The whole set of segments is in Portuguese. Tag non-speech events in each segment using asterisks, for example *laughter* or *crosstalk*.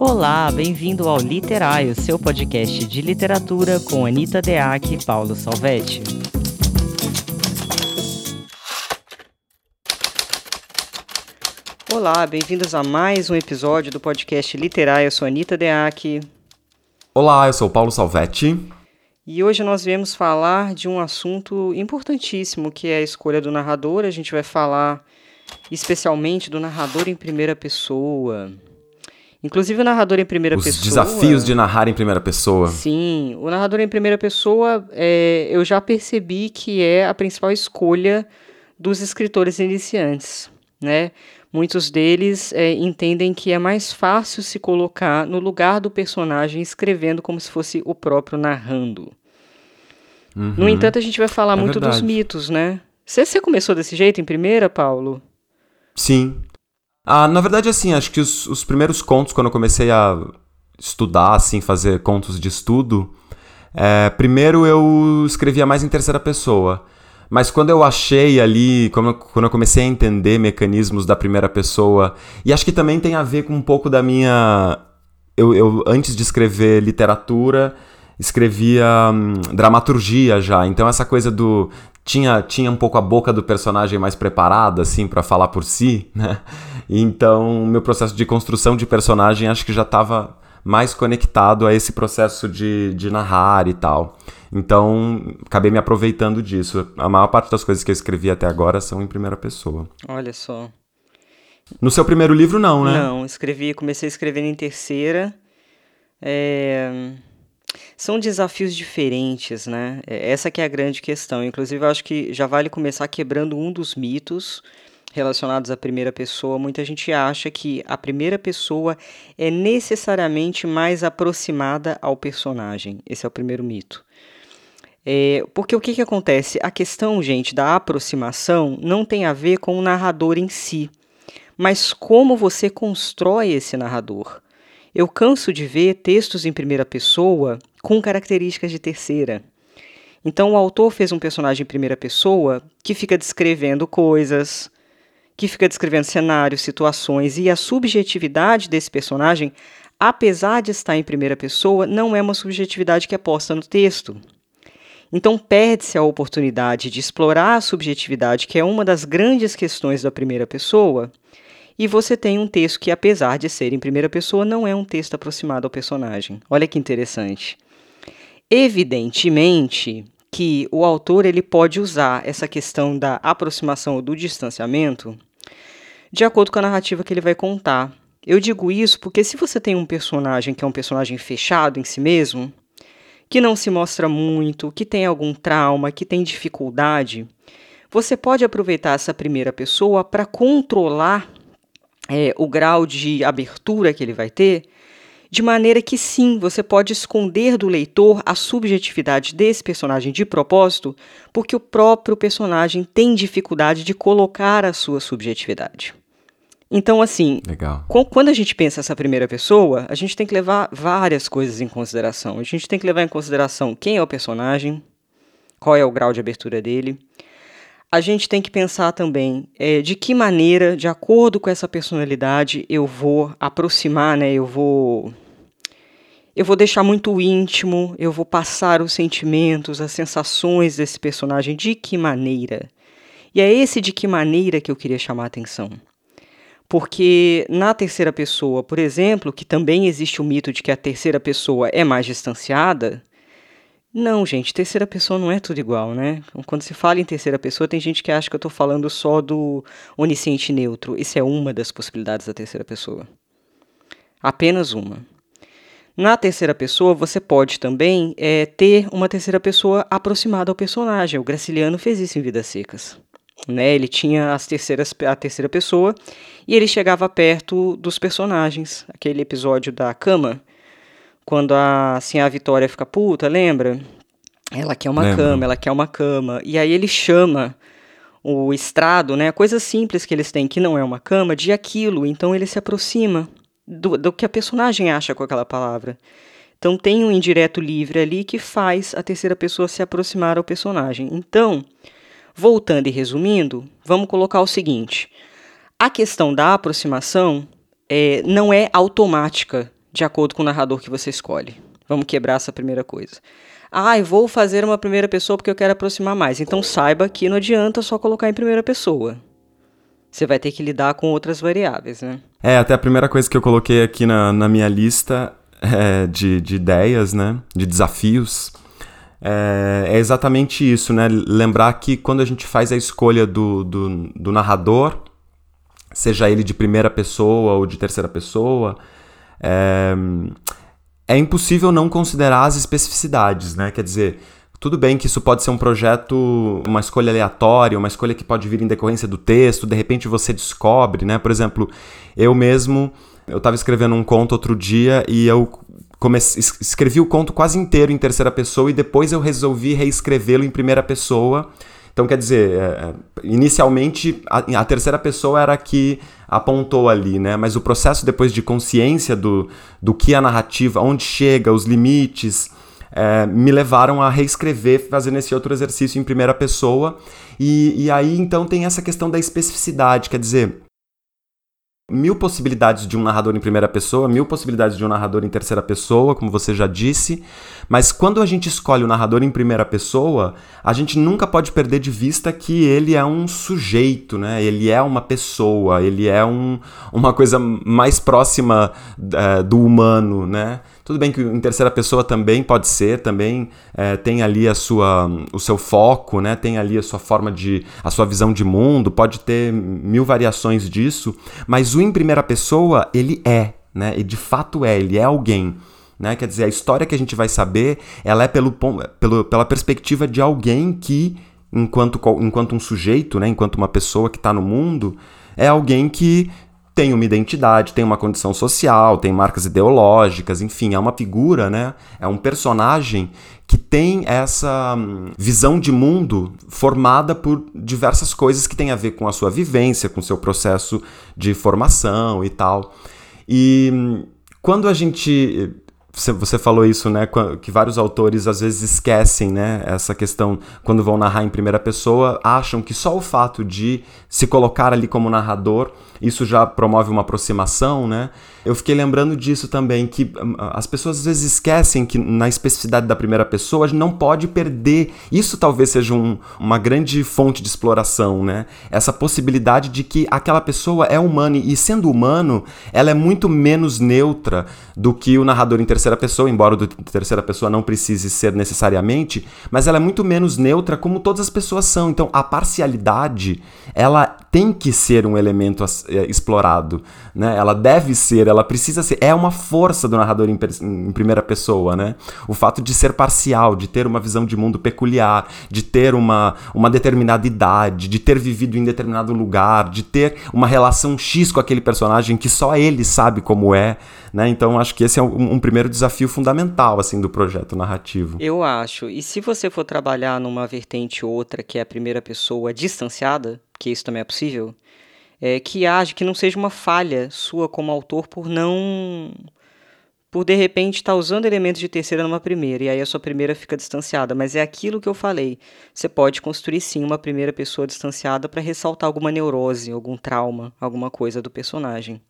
Olá, bem-vindo ao Literário, seu podcast de literatura com Anita Deac e Paulo Salvetti. Olá, bem-vindos a mais um episódio do podcast Literário. Eu sou Anita Deac. Olá, eu sou Paulo Salvetti. E hoje nós viemos falar de um assunto importantíssimo, que é a escolha do narrador. A gente vai falar especialmente do narrador em primeira pessoa. Inclusive o narrador em primeira Os pessoa. Os desafios de narrar em primeira pessoa. Sim, o narrador em primeira pessoa, é, eu já percebi que é a principal escolha dos escritores iniciantes, né? Muitos deles é, entendem que é mais fácil se colocar no lugar do personagem escrevendo como se fosse o próprio narrando. Uhum. No entanto, a gente vai falar é muito verdade. dos mitos, né? Você, você começou desse jeito em primeira, Paulo? Sim. Ah, na verdade, assim, acho que os, os primeiros contos, quando eu comecei a estudar, assim, fazer contos de estudo, é, primeiro eu escrevia mais em terceira pessoa. Mas quando eu achei ali, quando eu, quando eu comecei a entender mecanismos da primeira pessoa, e acho que também tem a ver com um pouco da minha. Eu, eu antes de escrever literatura, escrevia hum, dramaturgia já. Então essa coisa do tinha, tinha um pouco a boca do personagem mais preparada, assim, para falar por si, *laughs* né? Então, meu processo de construção de personagem acho que já estava mais conectado a esse processo de, de narrar e tal. Então, acabei me aproveitando disso. A maior parte das coisas que eu escrevi até agora são em primeira pessoa. Olha só. No seu primeiro livro, não, né? Não, escrevi, comecei escrevendo em terceira. É são desafios diferentes, né? É, essa que é a grande questão. Inclusive, eu acho que já vale começar quebrando um dos mitos relacionados à primeira pessoa. Muita gente acha que a primeira pessoa é necessariamente mais aproximada ao personagem. Esse é o primeiro mito. É, porque o que, que acontece? A questão, gente, da aproximação não tem a ver com o narrador em si, mas como você constrói esse narrador. Eu canso de ver textos em primeira pessoa com características de terceira. Então o autor fez um personagem em primeira pessoa que fica descrevendo coisas, que fica descrevendo cenários, situações e a subjetividade desse personagem, apesar de estar em primeira pessoa, não é uma subjetividade que é posta no texto. Então perde-se a oportunidade de explorar a subjetividade, que é uma das grandes questões da primeira pessoa, e você tem um texto que, apesar de ser em primeira pessoa, não é um texto aproximado ao personagem. Olha que interessante. Evidentemente que o autor ele pode usar essa questão da aproximação ou do distanciamento de acordo com a narrativa que ele vai contar. Eu digo isso porque se você tem um personagem que é um personagem fechado em si mesmo, que não se mostra muito, que tem algum trauma, que tem dificuldade, você pode aproveitar essa primeira pessoa para controlar é, o grau de abertura que ele vai ter, de maneira que sim, você pode esconder do leitor a subjetividade desse personagem de propósito, porque o próprio personagem tem dificuldade de colocar a sua subjetividade. Então, assim, Legal. quando a gente pensa essa primeira pessoa, a gente tem que levar várias coisas em consideração. A gente tem que levar em consideração quem é o personagem, qual é o grau de abertura dele, a gente tem que pensar também é, de que maneira, de acordo com essa personalidade, eu vou aproximar, né? Eu vou eu vou deixar muito íntimo, eu vou passar os sentimentos, as sensações desse personagem, de que maneira? E é esse de que maneira que eu queria chamar a atenção. Porque na terceira pessoa, por exemplo, que também existe o mito de que a terceira pessoa é mais distanciada, não, gente, terceira pessoa não é tudo igual, né? Quando se fala em terceira pessoa, tem gente que acha que eu estou falando só do onisciente neutro. Isso é uma das possibilidades da terceira pessoa. Apenas uma. Na terceira pessoa, você pode também é, ter uma terceira pessoa aproximada ao personagem. O Graciliano fez isso em Vidas Secas. Né? Ele tinha as terceiras, a terceira pessoa e ele chegava perto dos personagens. Aquele episódio da cama, quando a, assim, a Vitória fica puta, lembra? Ela quer uma Lembro. cama, ela quer uma cama. E aí ele chama o estrado, né? Coisa simples que eles têm, que não é uma cama, de aquilo. Então ele se aproxima do, do que a personagem acha com aquela palavra. Então tem um indireto livre ali que faz a terceira pessoa se aproximar ao personagem. Então, voltando e resumindo, vamos colocar o seguinte: a questão da aproximação é, não é automática de acordo com o narrador que você escolhe. Vamos quebrar essa primeira coisa. Ah, eu vou fazer uma primeira pessoa porque eu quero aproximar mais. Então saiba que não adianta só colocar em primeira pessoa. Você vai ter que lidar com outras variáveis, né? É, até a primeira coisa que eu coloquei aqui na, na minha lista é, de, de ideias, né? De desafios. É, é, exatamente isso, né? Lembrar que quando a gente faz a escolha do, do, do narrador, seja ele de primeira pessoa ou de terceira pessoa, é, é impossível não considerar as especificidades, né? Quer dizer, tudo bem que isso pode ser um projeto, uma escolha aleatória, uma escolha que pode vir em decorrência do texto, de repente você descobre, né? Por exemplo, eu mesmo, eu estava escrevendo um conto outro dia e eu comecei, escrevi o conto quase inteiro em terceira pessoa e depois eu resolvi reescrevê-lo em primeira pessoa. Então, quer dizer, é, é inicialmente a, a, terceira pessoa era a que apontou ali, né? Mas o processo depois de consciência do, do que a narrativa, onde chega, os limites, é, me levaram a reescrever fazendo esse outro exercício em primeira pessoa. E, e aí então tem essa questão da especificidade, quer dizer, mil possibilidades de um narrador em primeira pessoa, mil possibilidades de um narrador em terceira pessoa, como você já disse, mas quando a gente escolhe o narrador em primeira pessoa, a gente nunca pode perder de vista que ele é um sujeito, né? Ele é uma pessoa, ele é um, uma coisa mais próxima é, do humano, né? Tudo bem que em terceira pessoa também pode ser, também é, tem ali a sua, o seu foco, né? tem ali a sua forma de. a sua visão de mundo, pode ter mil variações disso, mas o em primeira pessoa, ele é, né? E de fato é, ele é alguém. Né? Quer dizer, a história que a gente vai saber, ela é pelo, pelo, pela perspectiva de alguém que, enquanto, enquanto um sujeito, né? enquanto uma pessoa que está no mundo, é alguém que tem uma identidade, tem uma condição social, tem marcas ideológicas, enfim, é uma figura, né? É um personagem que tem essa hum, visão de mundo formada por diversas coisas que têm a ver com a sua vivência, com o seu processo de formação e tal. E hum, quando a gente você falou isso, né? Que vários autores às vezes esquecem, né? Essa questão, quando vão narrar em primeira pessoa, acham que só o fato de se colocar ali como narrador isso já promove uma aproximação, né? Eu fiquei lembrando disso também, que hum, as pessoas às vezes esquecem que na especificidade da primeira pessoa a gente não pode perder. Isso talvez seja um, uma grande fonte de exploração, né? Essa possibilidade de que aquela pessoa é humana e sendo humano, ela é muito menos neutra do que o narrador em terceira pessoa, embora o de terceira pessoa não precise ser necessariamente, mas ela é muito menos neutra como todas as pessoas são. Então a parcialidade, ela tem que ser um elemento é, explorado, né? Ela deve ser, ela precisa ser, é uma força do narrador em, em, primeira pessoa, né? O fato de ser parcial, de ter uma visão de mundo peculiar, de ter uma, uma determinada idade, de ter vivido em determinado lugar, de ter uma relação X com aquele personagem que só ele sabe como é, né? Então acho que esse é um, um primeiro desafio fundamental assim do projeto narrativo. Eu acho. E se você for trabalhar numa vertente outra que é a primeira pessoa distanciada, que isso também é possível, é, que age, que não seja uma falha sua como autor por não. por de repente estar tá usando elementos de terceira numa primeira, e aí a sua primeira fica distanciada. Mas é aquilo que eu falei. Você pode construir sim uma primeira pessoa distanciada para ressaltar alguma neurose, algum trauma, alguma coisa do personagem.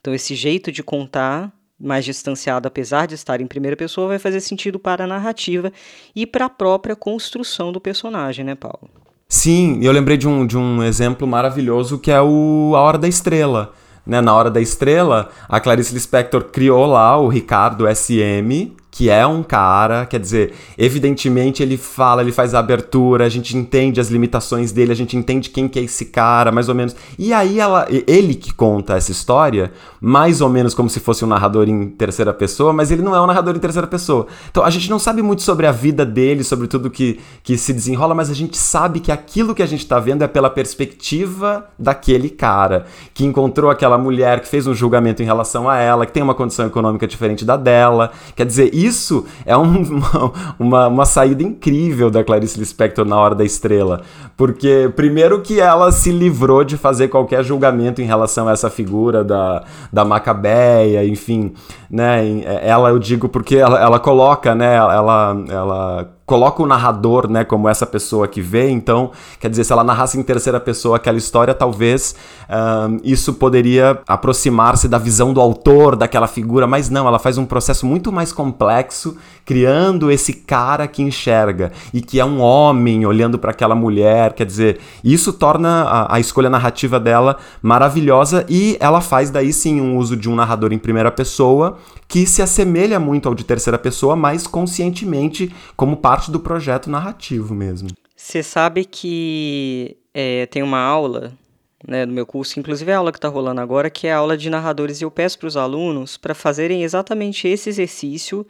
Então esse jeito de contar mais distanciado, apesar de estar em primeira pessoa, vai fazer sentido para a narrativa e para a própria construção do personagem, né, Paulo? Sim, eu lembrei de um, de um exemplo maravilhoso que é o A Hora da Estrela. Né? Na Hora da Estrela, a Clarice Lispector criou lá o Ricardo SM, que é um cara, quer dizer, evidentemente ele fala, ele faz a abertura, a gente entende as limitações dele, a gente entende quem que é esse cara, mais ou menos. E aí ela, ele que conta essa história, mais ou menos como se fosse um narrador em terceira pessoa, mas ele não é um narrador em terceira pessoa. Então a gente não sabe muito sobre a vida dele, sobre tudo que, que se desenrola, mas a gente sabe que aquilo que a gente está vendo é pela perspectiva daquele cara, que encontrou aquela mulher, que fez um julgamento em relação a ela, que tem uma condição econômica diferente da dela. Quer dizer, isso é um, *laughs* uma, uma saída incrível da Clarice Lispector na Hora da Estrela. Porque, primeiro, que ela se livrou de fazer qualquer julgamento em relação a essa figura da, da Macabeia, enfim. Né? Ela, eu digo porque ela, ela coloca, né? Ela, ela coloca o narrador, né, como essa pessoa que vê, então, quer dizer, se ela narrasse em terceira pessoa aquela história, talvez uh, isso poderia aproximar-se da visão do autor, daquela figura, mas não, ela faz um processo muito mais complexo, criando esse cara que enxerga e que é um homem olhando para aquela mulher, quer dizer, isso torna a, a escolha narrativa dela maravilhosa e ela faz daí sim um uso de um narrador em primeira pessoa que se assemelha muito ao de terceira pessoa, mas conscientemente como parte do projeto narrativo mesmo. Você sabe que é, tem uma aula né, no meu curso, inclusive a aula que está rolando agora, que é a aula de narradores, e eu peço para os alunos para fazerem exatamente esse exercício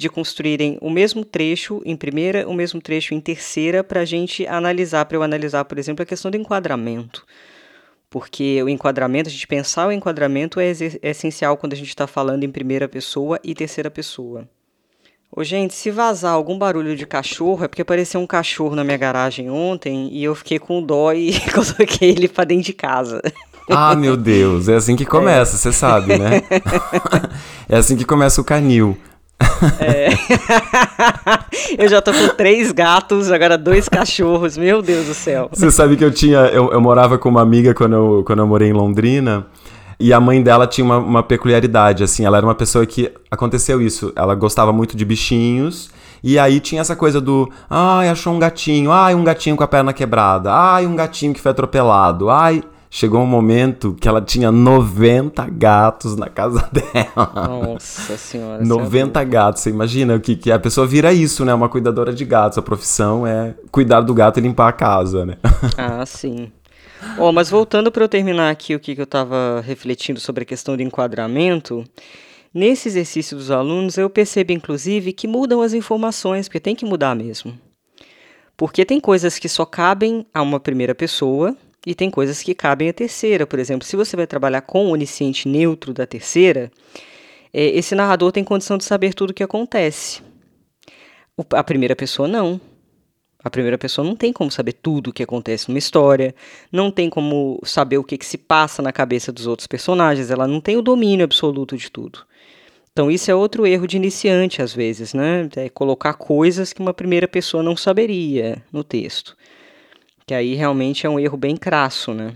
de construírem o mesmo trecho em primeira, o mesmo trecho em terceira, para a gente analisar, para eu analisar, por exemplo, a questão do enquadramento porque o enquadramento, a gente pensar o enquadramento é, é essencial quando a gente está falando em primeira pessoa e terceira pessoa. Ô, gente, se vazar algum barulho de cachorro, é porque apareceu um cachorro na minha garagem ontem e eu fiquei com dó e *laughs* coloquei ele para dentro de casa. Ah, meu Deus, é assim que começa, você é. sabe, né? *laughs* *laughs* é assim que começa o canil. É. *laughs* eu já tô com três gatos, agora dois cachorros, meu Deus do céu. Você sabe que eu tinha. Eu, eu morava com uma amiga quando eu, quando eu morei em Londrina. E a mãe dela tinha uma, uma peculiaridade, assim, ela era uma pessoa que aconteceu isso. Ela gostava muito de bichinhos. E aí tinha essa coisa do, ai, achou um gatinho, ai, um gatinho com a perna quebrada, ai, um gatinho que foi atropelado, ai chegou um momento que ela tinha 90 gatos na casa *laughs* dela. Nossa senhora. 90 é gatos. Você imagina o que, que é? a pessoa vira isso, né? Uma cuidadora de gatos. A profissão é cuidar do gato e limpar a casa, né? *laughs* Ah, sim. Oh, mas voltando para eu terminar aqui o que, que eu estava refletindo sobre a questão do enquadramento, nesse exercício dos alunos eu percebo inclusive que mudam as informações, porque tem que mudar mesmo. Porque tem coisas que só cabem a uma primeira pessoa, e tem coisas que cabem à terceira. Por exemplo, se você vai trabalhar com o onisciente neutro da terceira, é, esse narrador tem condição de saber tudo o que acontece. O, a primeira pessoa não. A primeira pessoa não tem como saber tudo o que acontece numa história, não tem como saber o que, que se passa na cabeça dos outros personagens, ela não tem o domínio absoluto de tudo. Então, isso é outro erro de iniciante, às vezes, né? É colocar coisas que uma primeira pessoa não saberia no texto. Que aí realmente é um erro bem crasso, né?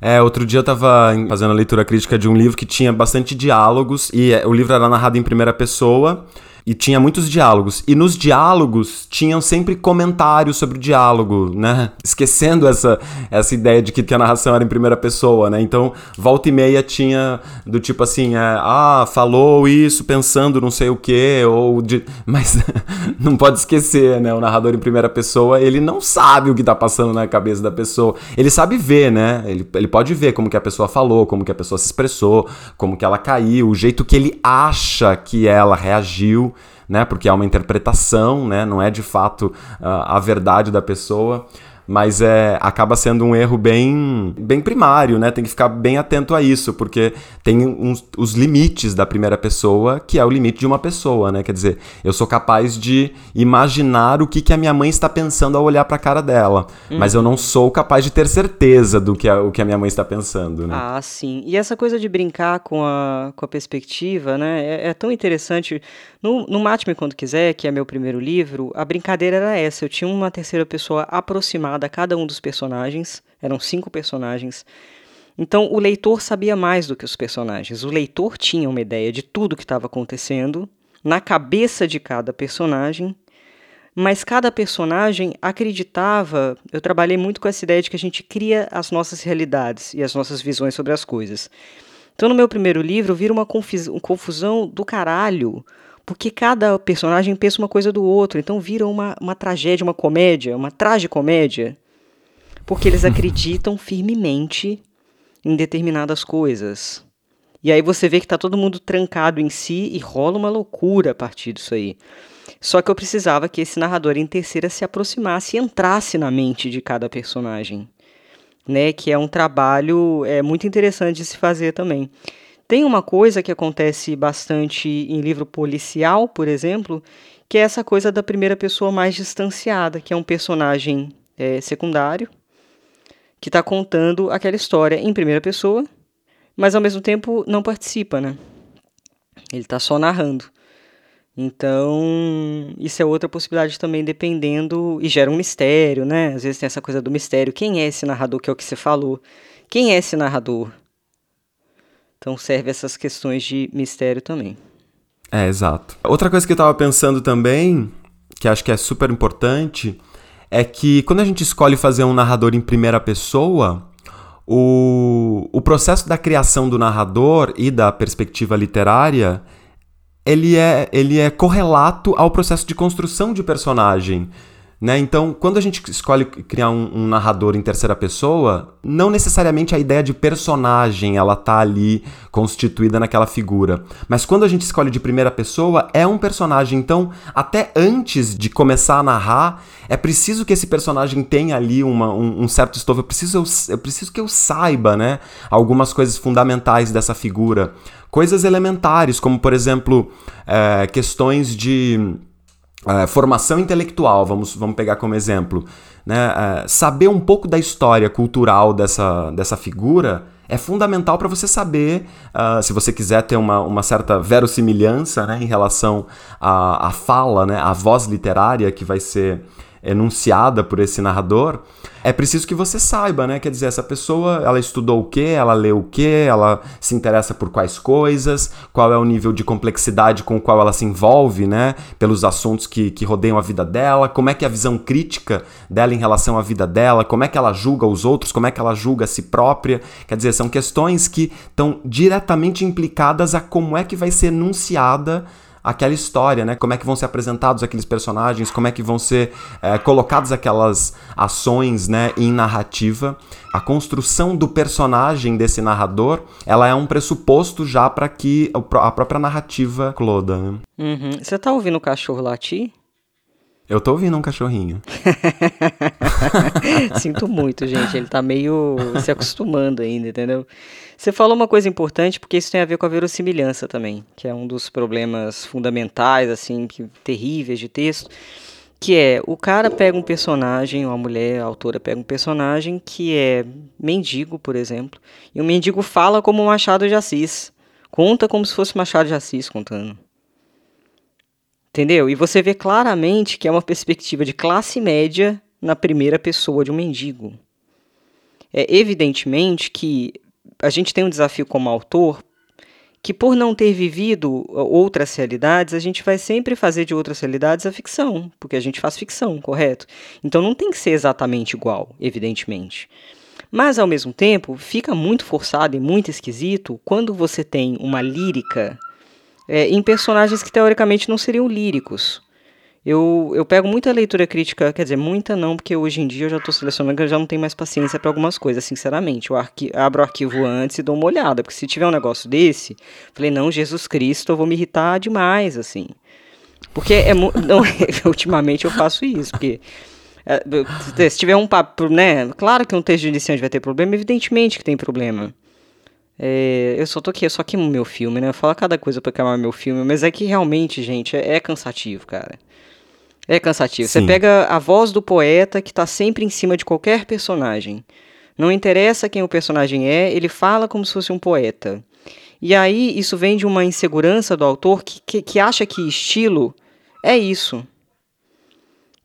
É, outro dia eu tava fazendo a leitura crítica de um livro que tinha bastante diálogos e é, o livro era narrado em primeira pessoa e tinha muitos diálogos. E nos diálogos tinham sempre comentários sobre o diálogo, né? Esquecendo essa, essa ideia de que, que a narração era em primeira pessoa, né? Então, volta e meia tinha do tipo assim, é, ah, falou isso pensando não sei o quê, ou de... Mas *laughs* não pode esquecer, né? O narrador em primeira pessoa, ele não sabe o que tá passando na cabeça da pessoa. Ele sabe ver, né? Ele, ele pode ver como que a pessoa falou, como que a pessoa se expressou, como que ela caiu, o jeito que ele acha que ela reagiu né? Porque é uma interpretação, né? Não é de fato uh, a verdade da pessoa mas é, acaba sendo um erro bem, bem primário, né? Tem que ficar bem atento a isso, porque tem uns, os limites da primeira pessoa, que é o limite de uma pessoa, né? Quer dizer, eu sou capaz de imaginar o que, que a minha mãe está pensando ao olhar para a cara dela, uhum. mas eu não sou capaz de ter certeza do que a, o que a minha mãe está pensando, né? Ah, sim. E essa coisa de brincar com a, com a perspectiva, né? É, é tão interessante. No, no Mate-me Quando Quiser, que é meu primeiro livro, a brincadeira era essa. Eu tinha uma terceira pessoa aproximada a cada um dos personagens. Eram cinco personagens. Então o leitor sabia mais do que os personagens. O leitor tinha uma ideia de tudo que estava acontecendo na cabeça de cada personagem, mas cada personagem acreditava. Eu trabalhei muito com essa ideia de que a gente cria as nossas realidades e as nossas visões sobre as coisas. Então, no meu primeiro livro, vira uma confusão do caralho, porque cada personagem pensa uma coisa do outro, então vira uma, uma tragédia, uma comédia, uma tragicomédia, porque eles *laughs* acreditam firmemente em determinadas coisas. E aí você vê que está todo mundo trancado em si e rola uma loucura a partir disso aí. Só que eu precisava que esse narrador em terceira se aproximasse e entrasse na mente de cada personagem, né? Que é um trabalho é muito interessante de se fazer também. Tem uma coisa que acontece bastante em livro policial, por exemplo, que é essa coisa da primeira pessoa mais distanciada, que é um personagem é, secundário que está contando aquela história em primeira pessoa, mas ao mesmo tempo não participa, né? Ele está só narrando. Então, isso é outra possibilidade também, dependendo. E gera um mistério, né? Às vezes tem essa coisa do mistério. Quem é esse narrador, que é o que você falou? Quem é esse narrador? Então, serve essas questões de mistério também. É, exato. Outra coisa que eu tava pensando também, que acho que é super importante, é que quando a gente escolhe fazer um narrador em primeira pessoa, o, o processo da criação do narrador e da perspectiva literária ele é, ele é correlato ao processo de construção de personagem. Né? Então, quando a gente escolhe criar um, um, narrador em terceira pessoa, não necessariamente a ideia de personagem ela tá ali constituída naquela figura. Mas quando a gente escolhe de primeira pessoa, é um personagem. Então, até antes de começar a narrar, é preciso que esse personagem tenha ali uma, um, um, certo estofo. Eu preciso, eu, eu preciso que eu saiba né, algumas coisas fundamentais dessa figura. Coisas elementares, como, por exemplo, é, questões de Uh, formação intelectual, vamos, vamos pegar como exemplo. Né? Uh, saber um pouco da história cultural dessa, dessa figura é fundamental para você saber, uh, se você quiser ter uma, uma certa verossimilhança né, em relação à, à fala, né, à voz literária que vai ser enunciada por esse narrador, é preciso que você saiba, né? Quer dizer, essa pessoa, ela estudou o quê? Ela leu o quê? Ela se interessa por quais coisas? Qual é o nível de complexidade com o qual ela se envolve, né? Pelos assuntos que, que rodeiam a vida dela? Como é que é a visão crítica dela em relação à vida dela? Como é que ela julga os outros? Como é que ela julga a si própria? Quer dizer, são questões que estão diretamente implicadas a como é que vai ser enunciada aquela história, né? Como é que vão ser apresentados aqueles personagens, como é que vão ser é, colocadas aquelas ações, né, em narrativa. A construção do personagem desse narrador, ela é um pressuposto já para que a própria narrativa cloda. Né? Uhum. Você tá ouvindo o cachorro latir? Eu tô ouvindo um cachorrinho. *laughs* Sinto muito, gente. Ele tá meio se acostumando ainda, entendeu? Você falou uma coisa importante, porque isso tem a ver com a verossimilhança também, que é um dos problemas fundamentais, assim, que, terríveis de texto, que é, o cara pega um personagem, ou a mulher, a autora pega um personagem que é mendigo, por exemplo, e o mendigo fala como Machado de Assis, conta como se fosse Machado de Assis contando. Entendeu? E você vê claramente que é uma perspectiva de classe média na primeira pessoa de um mendigo. É evidentemente que a gente tem um desafio como autor que por não ter vivido outras realidades, a gente vai sempre fazer de outras realidades a ficção, porque a gente faz ficção, correto? Então não tem que ser exatamente igual, evidentemente. Mas ao mesmo tempo, fica muito forçado e muito esquisito quando você tem uma lírica é, em personagens que teoricamente não seriam líricos. Eu, eu pego muita leitura crítica, quer dizer, muita não, porque hoje em dia eu já estou selecionando eu já não tenho mais paciência para algumas coisas, sinceramente. Eu arqui, abro o arquivo antes e dou uma olhada, porque se tiver um negócio desse, falei, não, Jesus Cristo, eu vou me irritar demais, assim. Porque é não, *laughs* ultimamente eu faço isso, porque é, se tiver um papo, né? Claro que um texto de iniciante vai ter problema, evidentemente que tem problema. É, eu só tô aqui, eu só queimo meu filme, né? Eu falo cada coisa pra queimar meu filme, mas é que realmente, gente, é, é cansativo, cara. É cansativo. Sim. Você pega a voz do poeta que tá sempre em cima de qualquer personagem. Não interessa quem o personagem é, ele fala como se fosse um poeta. E aí isso vem de uma insegurança do autor que, que, que acha que estilo é isso.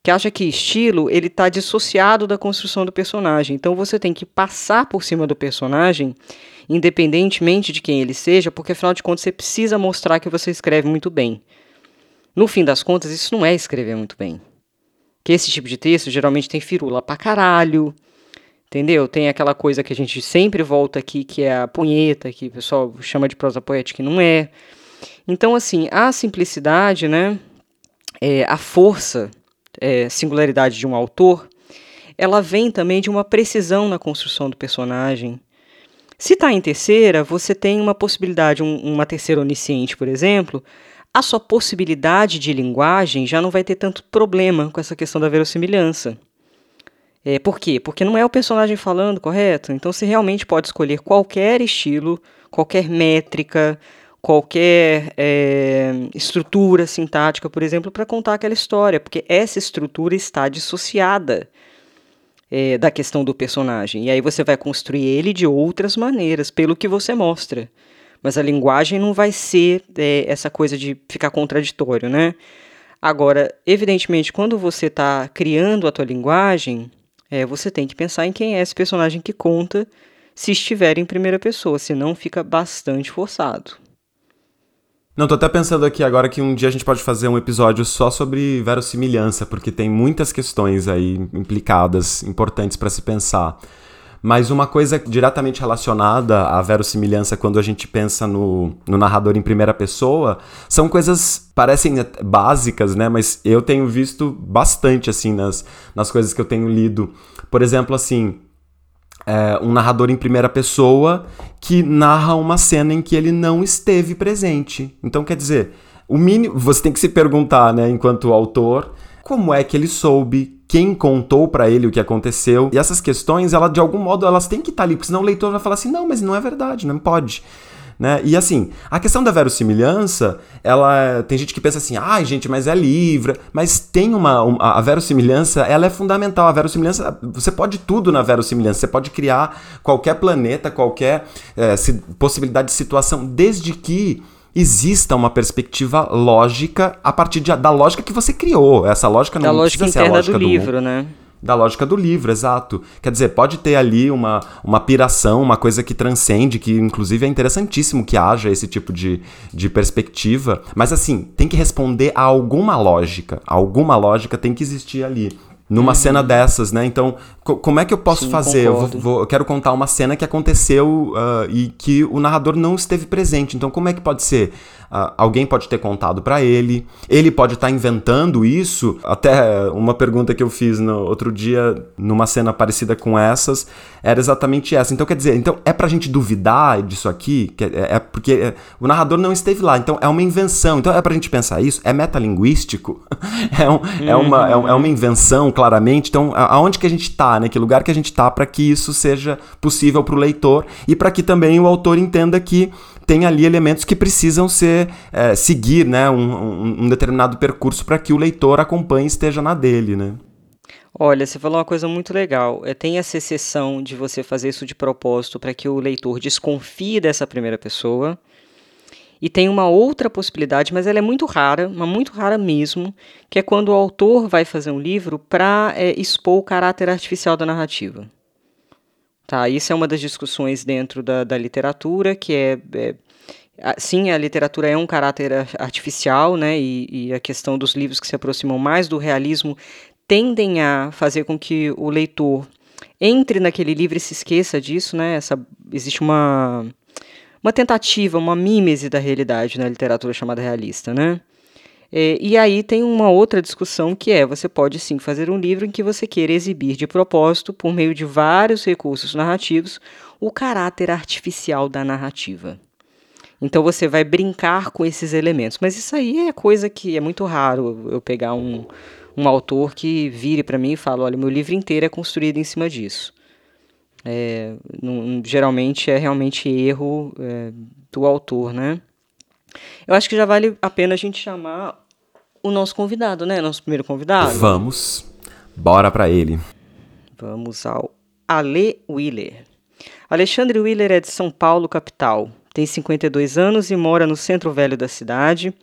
Que acha que estilo ele está dissociado da construção do personagem. Então você tem que passar por cima do personagem independentemente de quem ele seja, porque afinal de contas você precisa mostrar que você escreve muito bem. No fim das contas, isso não é escrever muito bem. Que esse tipo de texto geralmente tem firula pra caralho, entendeu? Tem aquela coisa que a gente sempre volta aqui, que é a punheta, que o pessoal chama de prosa poética, e não é. Então, assim, a simplicidade, né, é, a força, é, singularidade de um autor, ela vem também de uma precisão na construção do personagem, se está em terceira, você tem uma possibilidade, um, uma terceira onisciente, por exemplo, a sua possibilidade de linguagem já não vai ter tanto problema com essa questão da verossimilhança. É, por quê? Porque não é o personagem falando, correto? Então você realmente pode escolher qualquer estilo, qualquer métrica, qualquer é, estrutura sintática, por exemplo, para contar aquela história, porque essa estrutura está dissociada é, da questão do personagem. E aí você vai construir ele de outras maneiras, pelo que você mostra. Mas a linguagem não vai ser é, essa coisa de ficar contraditório, né? Agora, evidentemente, quando você está criando a tua linguagem, é, você tem que pensar em quem é esse personagem que conta se estiver em primeira pessoa, senão fica bastante forçado. Não, tô até pensando aqui agora que um dia a gente pode fazer um episódio só sobre verossimilhança, porque tem muitas questões aí implicadas, importantes para se pensar. Mas uma coisa diretamente relacionada à verossimilhança quando a gente pensa no, no narrador em primeira pessoa são coisas parecem básicas, né? Mas eu tenho visto bastante assim nas, nas coisas que eu tenho lido. Por exemplo, assim, é, um narrador em primeira pessoa que narra uma cena em que ele não esteve presente. Então, quer dizer, o mínimo. Você tem que se perguntar, né, enquanto autor, como é que ele soube, quem contou para ele o que aconteceu. E essas questões, ela de algum modo, elas têm que estar tá ali, porque senão o leitor vai falar assim: não, mas não é verdade, não pode. Né? E assim, a questão da verossimilhança, ela tem gente que pensa assim, ai ah, gente, mas é livre, mas tem uma, uma, a verossimilhança, ela é fundamental. A verossimilhança, você pode tudo na verossimilhança, você pode criar qualquer planeta, qualquer é, possibilidade de situação, desde que exista uma perspectiva lógica a partir de, da lógica que você criou. Essa lógica não da lógica precisa ser a lógica do, do livro, mundo. né? Da lógica do livro, exato. Quer dizer, pode ter ali uma, uma piração, uma coisa que transcende, que inclusive é interessantíssimo que haja esse tipo de, de perspectiva, mas assim, tem que responder a alguma lógica, alguma lógica tem que existir ali numa uhum. cena dessas, né? Então, como é que eu posso Sim, fazer? Eu, vou, vou, eu, quero contar uma cena que aconteceu uh, e que o narrador não esteve presente. Então, como é que pode ser? Uh, alguém pode ter contado para ele, ele pode estar tá inventando isso. Até uma pergunta que eu fiz no outro dia, numa cena parecida com essas, era exatamente essa. Então, quer dizer, então é pra gente duvidar disso aqui? É, é porque é, o narrador não esteve lá, então é uma invenção. Então é pra gente pensar isso? É metalinguístico? *laughs* é, um, é, uma, é, é uma invenção, claramente. Então, aonde que a gente tá, né? Que lugar que a gente tá para que isso seja possível para o leitor e para que também o autor entenda que tem ali elementos que precisam ser é, seguir né, um, um, um determinado percurso para que o leitor acompanhe e esteja na dele. Né? Olha, você falou uma coisa muito legal. É, tem essa exceção de você fazer isso de propósito para que o leitor desconfie dessa primeira pessoa. E tem uma outra possibilidade, mas ela é muito rara, mas muito rara mesmo, que é quando o autor vai fazer um livro para é, expor o caráter artificial da narrativa. Tá, isso é uma das discussões dentro da, da literatura, que é, é sim, a literatura é um caráter artificial, né, e, e, a questão dos livros que se aproximam mais do realismo tendem a fazer com que o leitor entre naquele livro e se esqueça disso, né, essa, existe uma, uma tentativa, uma mímese da realidade na literatura chamada realista, né, é, e aí tem uma outra discussão que é: você pode sim fazer um livro em que você queira exibir de propósito, por meio de vários recursos narrativos, o caráter artificial da narrativa. Então você vai brincar com esses elementos. Mas isso aí é coisa que é muito raro eu pegar um, um autor que vire para mim e fale: olha, meu livro inteiro é construído em cima disso. É, não, geralmente é realmente erro é, do autor, né? Eu acho que já vale a pena a gente chamar o nosso convidado, né? Nosso primeiro convidado. Vamos. Bora para ele. Vamos ao Ale Willer. Alexandre Willer é de São Paulo, capital. Tem 52 anos e mora no centro velho da cidade.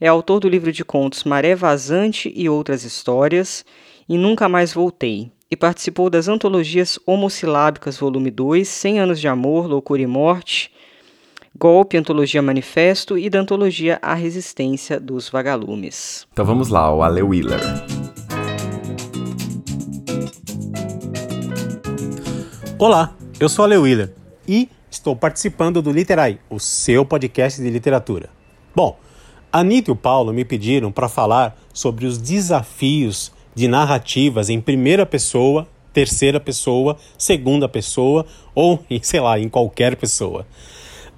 É autor do livro de contos Maré Vazante e Outras Histórias e Nunca Mais Voltei. E participou das antologias Homossilábicas, volume 2, 100 anos de amor, loucura e morte, Golpe, Antologia Manifesto e da Antologia A Resistência dos Vagalumes. Então vamos lá, o Ale Wheeler. Olá, eu sou Ale Wheeler e estou participando do Literai, o seu podcast de literatura. Bom, a Anitta e o Paulo me pediram para falar sobre os desafios de narrativas em primeira pessoa, terceira pessoa, segunda pessoa ou, *laughs* sei lá, em qualquer pessoa.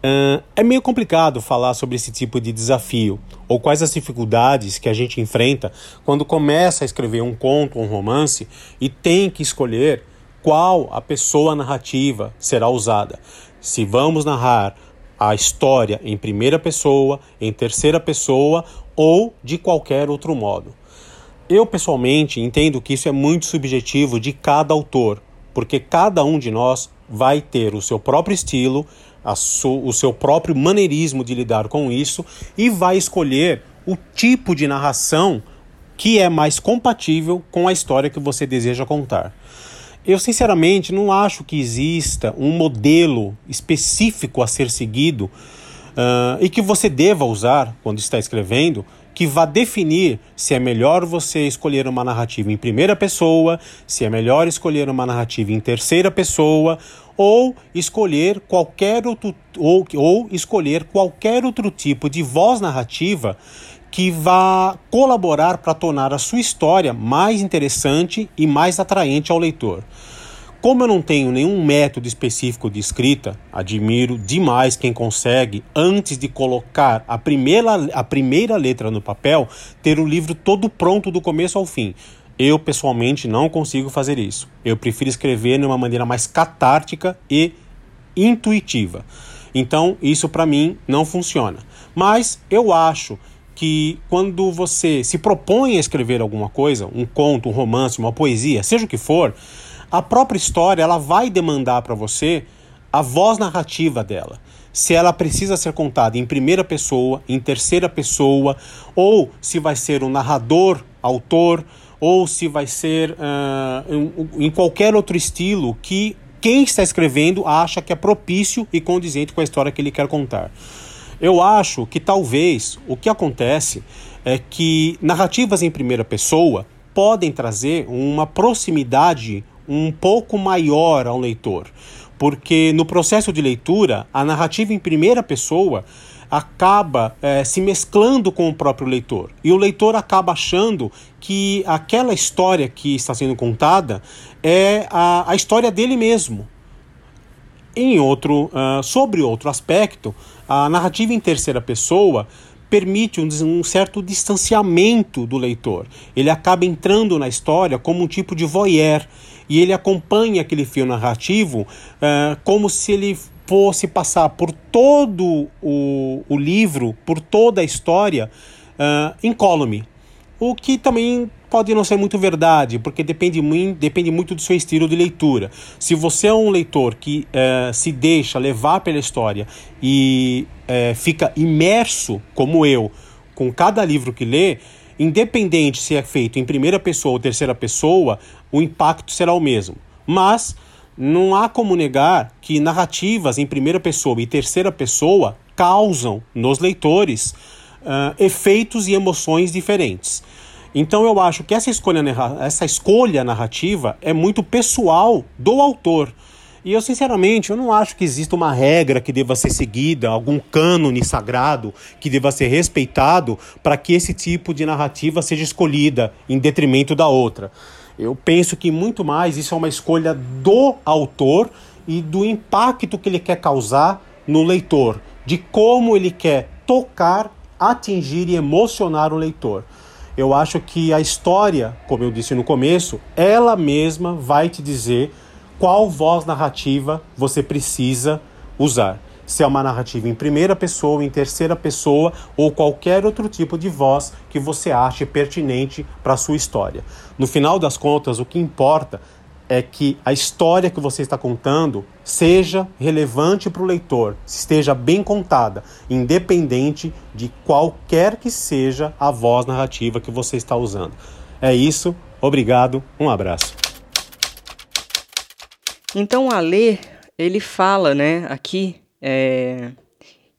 Uh, é meio complicado falar sobre esse tipo de desafio ou quais as dificuldades que a gente enfrenta quando começa a escrever um conto, um romance e tem que escolher qual a pessoa narrativa será usada. Se vamos narrar a história em primeira pessoa, em terceira pessoa ou de qualquer outro modo. Eu pessoalmente entendo que isso é muito subjetivo de cada autor, porque cada um de nós vai ter o seu próprio estilo, o seu próprio maneirismo de lidar com isso e vai escolher o tipo de narração que é mais compatível com a história que você deseja contar. Eu sinceramente não acho que exista um modelo específico a ser seguido uh, e que você deva usar quando está escrevendo que vá definir se é melhor você escolher uma narrativa em primeira pessoa, se é melhor escolher uma narrativa em terceira pessoa, ou escolher qualquer outro, ou, ou escolher qualquer outro tipo de voz narrativa que vá colaborar para tornar a sua história mais interessante e mais atraente ao leitor. Como eu não tenho nenhum método específico de escrita, admiro demais quem consegue, antes de colocar a primeira, a primeira letra no papel, ter o livro todo pronto do começo ao fim. Eu, pessoalmente, não consigo fazer isso. Eu prefiro escrever de uma maneira mais catártica e intuitiva. Então, isso para mim não funciona. Mas eu acho que quando você se propõe a escrever alguma coisa, um conto, um romance, uma poesia, seja o que for, a própria história ela vai demandar para você a voz narrativa dela. Se ela precisa ser contada em primeira pessoa, em terceira pessoa, ou se vai ser um narrador, autor, ou se vai ser uh, em, em qualquer outro estilo que quem está escrevendo acha que é propício e condizente com a história que ele quer contar. Eu acho que talvez o que acontece é que narrativas em primeira pessoa podem trazer uma proximidade um pouco maior ao leitor, porque no processo de leitura, a narrativa em primeira pessoa acaba é, se mesclando com o próprio leitor. E o leitor acaba achando que aquela história que está sendo contada é a, a história dele mesmo. Em outro, uh, sobre outro aspecto, a narrativa em terceira pessoa permite um, um, certo distanciamento do leitor. Ele acaba entrando na história como um tipo de voyeur e ele acompanha aquele fio narrativo uh, como se ele fosse passar por todo o, o livro, por toda a história, uh, incólume. O que também pode não ser muito verdade, porque depende, muito, depende muito do seu estilo de leitura. Se você é um leitor que uh, se deixa levar pela história e uh, fica imerso, como eu, com cada livro que lê, independente se é feito em primeira pessoa ou terceira pessoa, o impacto será o mesmo. Mas não há como negar que narrativas em primeira pessoa e terceira pessoa causam nos leitores uh, efeitos e emoções diferentes. Então eu acho que essa escolha, essa escolha narrativa é muito pessoal do autor. E eu, sinceramente, eu não acho que exista uma regra que deva ser seguida, algum cânone sagrado que deva ser respeitado para que esse tipo de narrativa seja escolhida em detrimento da outra. Eu penso que muito mais isso é uma escolha do autor e do impacto que ele quer causar no leitor, de como ele quer tocar, atingir e emocionar o leitor. Eu acho que a história, como eu disse no começo, ela mesma vai te dizer qual voz narrativa você precisa usar se é uma narrativa em primeira pessoa, em terceira pessoa ou qualquer outro tipo de voz que você ache pertinente para a sua história. No final das contas, o que importa é que a história que você está contando seja relevante para o leitor, esteja bem contada, independente de qualquer que seja a voz narrativa que você está usando. É isso, obrigado, um abraço. Então, a ler, ele fala, né, aqui é,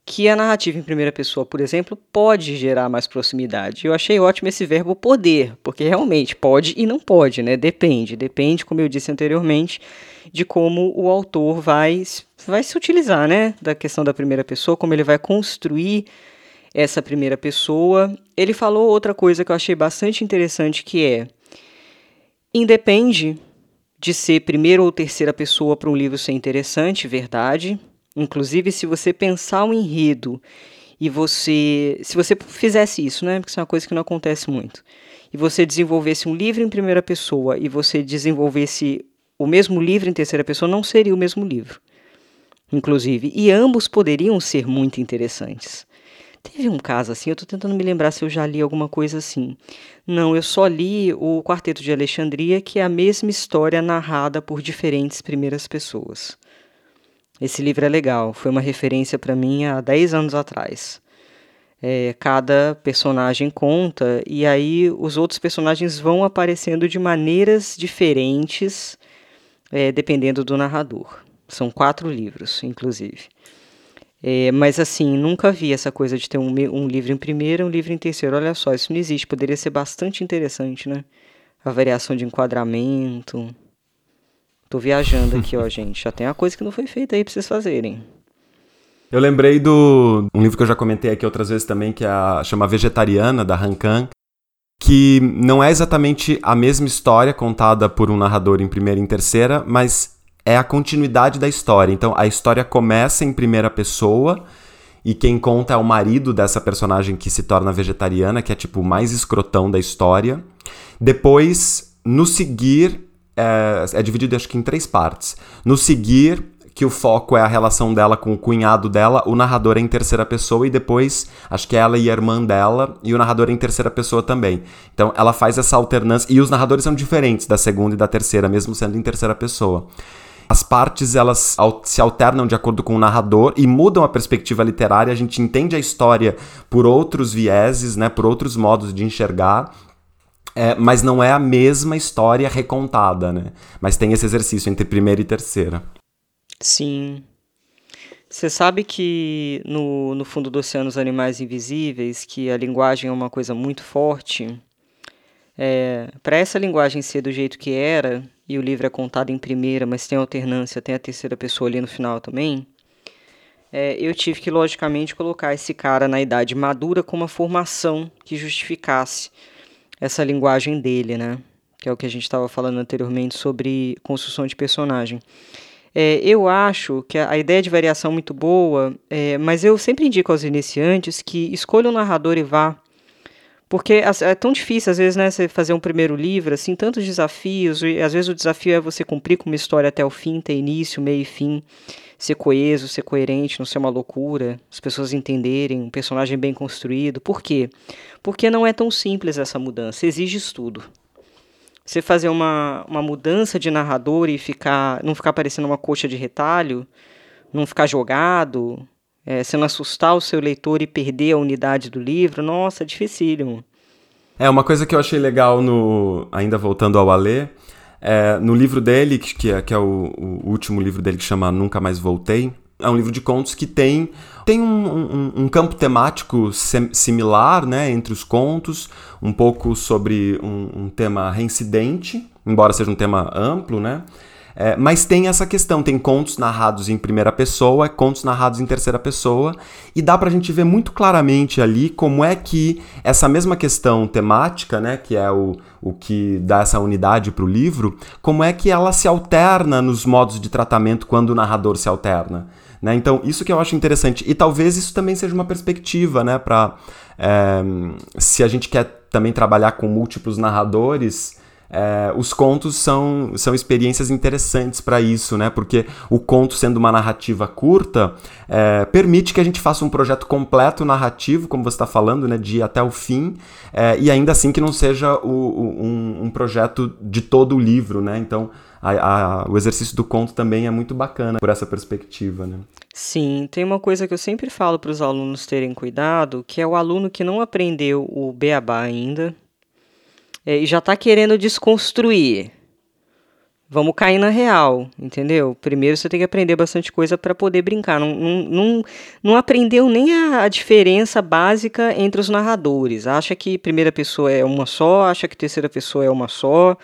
que a narrativa em primeira pessoa, por exemplo, pode gerar mais proximidade. Eu achei ótimo esse verbo poder, porque realmente pode e não pode, né? Depende, depende, como eu disse anteriormente, de como o autor vai, vai se utilizar, né? Da questão da primeira pessoa, como ele vai construir essa primeira pessoa. Ele falou outra coisa que eu achei bastante interessante, que é independe de ser primeira ou terceira pessoa para um livro ser interessante, verdade, Inclusive, se você pensar um enredo e você. Se você fizesse isso, né? Porque isso é uma coisa que não acontece muito. E você desenvolvesse um livro em primeira pessoa e você desenvolvesse o mesmo livro em terceira pessoa, não seria o mesmo livro. Inclusive. E ambos poderiam ser muito interessantes. Teve um caso assim, eu estou tentando me lembrar se eu já li alguma coisa assim. Não, eu só li o Quarteto de Alexandria, que é a mesma história narrada por diferentes primeiras pessoas. Esse livro é legal, foi uma referência para mim há 10 anos atrás. É, cada personagem conta e aí os outros personagens vão aparecendo de maneiras diferentes, é, dependendo do narrador. São quatro livros, inclusive. É, mas assim, nunca vi essa coisa de ter um, um livro em primeiro e um livro em terceiro. Olha só, isso não existe. Poderia ser bastante interessante, né? A variação de enquadramento. Tô viajando aqui, ó, *laughs* gente. Já tem uma coisa que não foi feita aí pra vocês fazerem. Eu lembrei do um livro que eu já comentei aqui outras vezes também, que é a chama Vegetariana, da Han Kang, que não é exatamente a mesma história contada por um narrador em primeira e em terceira, mas é a continuidade da história. Então a história começa em primeira pessoa e quem conta é o marido dessa personagem que se torna vegetariana, que é tipo o mais escrotão da história. Depois, no seguir, é, é dividido acho que em três partes. No seguir, que o foco é a relação dela com o cunhado dela, o narrador é em terceira pessoa e depois acho que é ela e a irmã dela e o narrador é em terceira pessoa também. Então ela faz essa alternância e os narradores são diferentes da segunda e da terceira, mesmo sendo em terceira pessoa. As partes elas se alternam de acordo com o narrador e mudam a perspectiva literária. A gente entende a história por outros vieses, né, por outros modos de enxergar. É, mas não é a mesma história recontada, né? Mas tem esse exercício entre primeira e terceira. Sim. Você sabe que no, no fundo do oceano os animais invisíveis, que a linguagem é uma coisa muito forte, é, para essa linguagem ser do jeito que era, e o livro é contado em primeira, mas tem alternância, tem a terceira pessoa ali no final também, é, eu tive que, logicamente, colocar esse cara na idade madura com uma formação que justificasse essa linguagem dele, né? Que é o que a gente estava falando anteriormente sobre construção de personagem. É, eu acho que a ideia de variação é muito boa, é, mas eu sempre indico aos iniciantes que escolha um narrador e vá porque é tão difícil, às vezes, né, você fazer um primeiro livro, assim, tantos desafios, e às vezes o desafio é você cumprir com uma história até o fim, ter início, meio e fim, ser coeso, ser coerente, não ser uma loucura, as pessoas entenderem, um personagem bem construído. Por quê? Porque não é tão simples essa mudança, exige estudo. Você fazer uma, uma mudança de narrador e ficar não ficar parecendo uma coxa de retalho, não ficar jogado, é, você não assustar o seu leitor e perder a unidade do livro, nossa, é dificílimo. É, uma coisa que eu achei legal no. Ainda voltando ao Alê, é, no livro dele, que é, que é o, o, último livro dele que chama Nunca Mais Voltei, é um livro de contos que tem, tem um, um, um campo temático similar né, entre os contos, um pouco sobre um, um tema reincidente, embora seja um tema amplo, né? É, mas tem essa questão, tem contos narrados em primeira pessoa, contos narrados em terceira pessoa, e dá pra gente ver muito claramente ali como é que essa mesma questão temática, né, que é o, o que dá essa unidade pro livro, como é que ela se alterna nos modos de tratamento quando o narrador se alterna. Né? Então, isso que eu acho interessante. E talvez isso também seja uma perspectiva, né, para é, se a gente quer também trabalhar com múltiplos narradores é, os contos são, são experiências interessantes para isso, né? Porque o conto, sendo uma narrativa curta, é, permite que a gente faça um projeto completo narrativo, como você está falando, né? De ir até o fim, é, e ainda assim que não seja o, o, um, um, projeto de todo o livro, né? Então, a, a, o exercício do conto também é muito bacana por essa perspectiva, né? Sim, tem uma coisa que eu sempre falo para os alunos terem cuidado, que é o aluno que não aprendeu o beabá ainda, é, e já está querendo desconstruir. Vamos cair na real, entendeu? Primeiro você tem que aprender bastante coisa para poder brincar. Não, não, não, não aprendeu nem a, a, diferença básica entre os narradores. Acha que primeira pessoa é uma só, acha que terceira pessoa é uma só.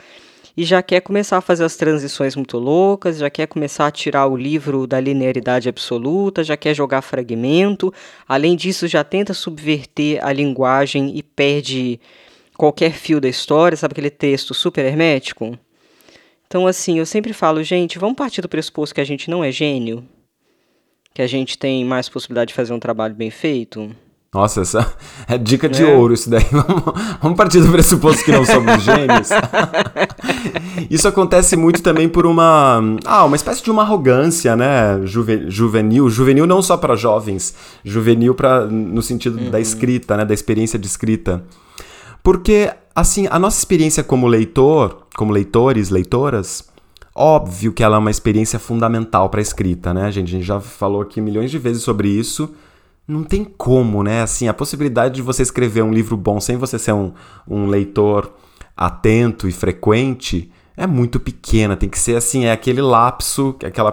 E já quer começar a fazer as transições muito loucas, já quer começar a tirar o livro da linearidade absoluta, já quer jogar fragmento. Além disso, já tenta subverter a linguagem e perde qualquer fio da história, sabe aquele texto super hermético? Então, assim, eu sempre falo, gente, vamos partir do pressuposto que a gente não é gênio? Que a gente tem mais possibilidade de fazer um trabalho bem feito? Nossa, essa é dica de é. ouro isso daí. *laughs* Vamos, partir do pressuposto que não somos *laughs* gênios. isso acontece muito também por uma, ah, uma espécie de uma arrogância, né, Juve, juvenil, juvenil não só para jovens, juvenil para no sentido uhum. da escrita, né, da experiência de escrita. Porque, assim, a nossa experiência como leitor, como leitores, leitoras, Óbvio que ela é uma experiência fundamental para a escrita, né, gente? A gente já falou aqui milhões de vezes sobre isso. Não tem como, né? Assim, a possibilidade de você escrever um livro bom sem você ser um, um leitor atento e frequente é muito pequena. Tem que ser assim, é aquele lapso, aquela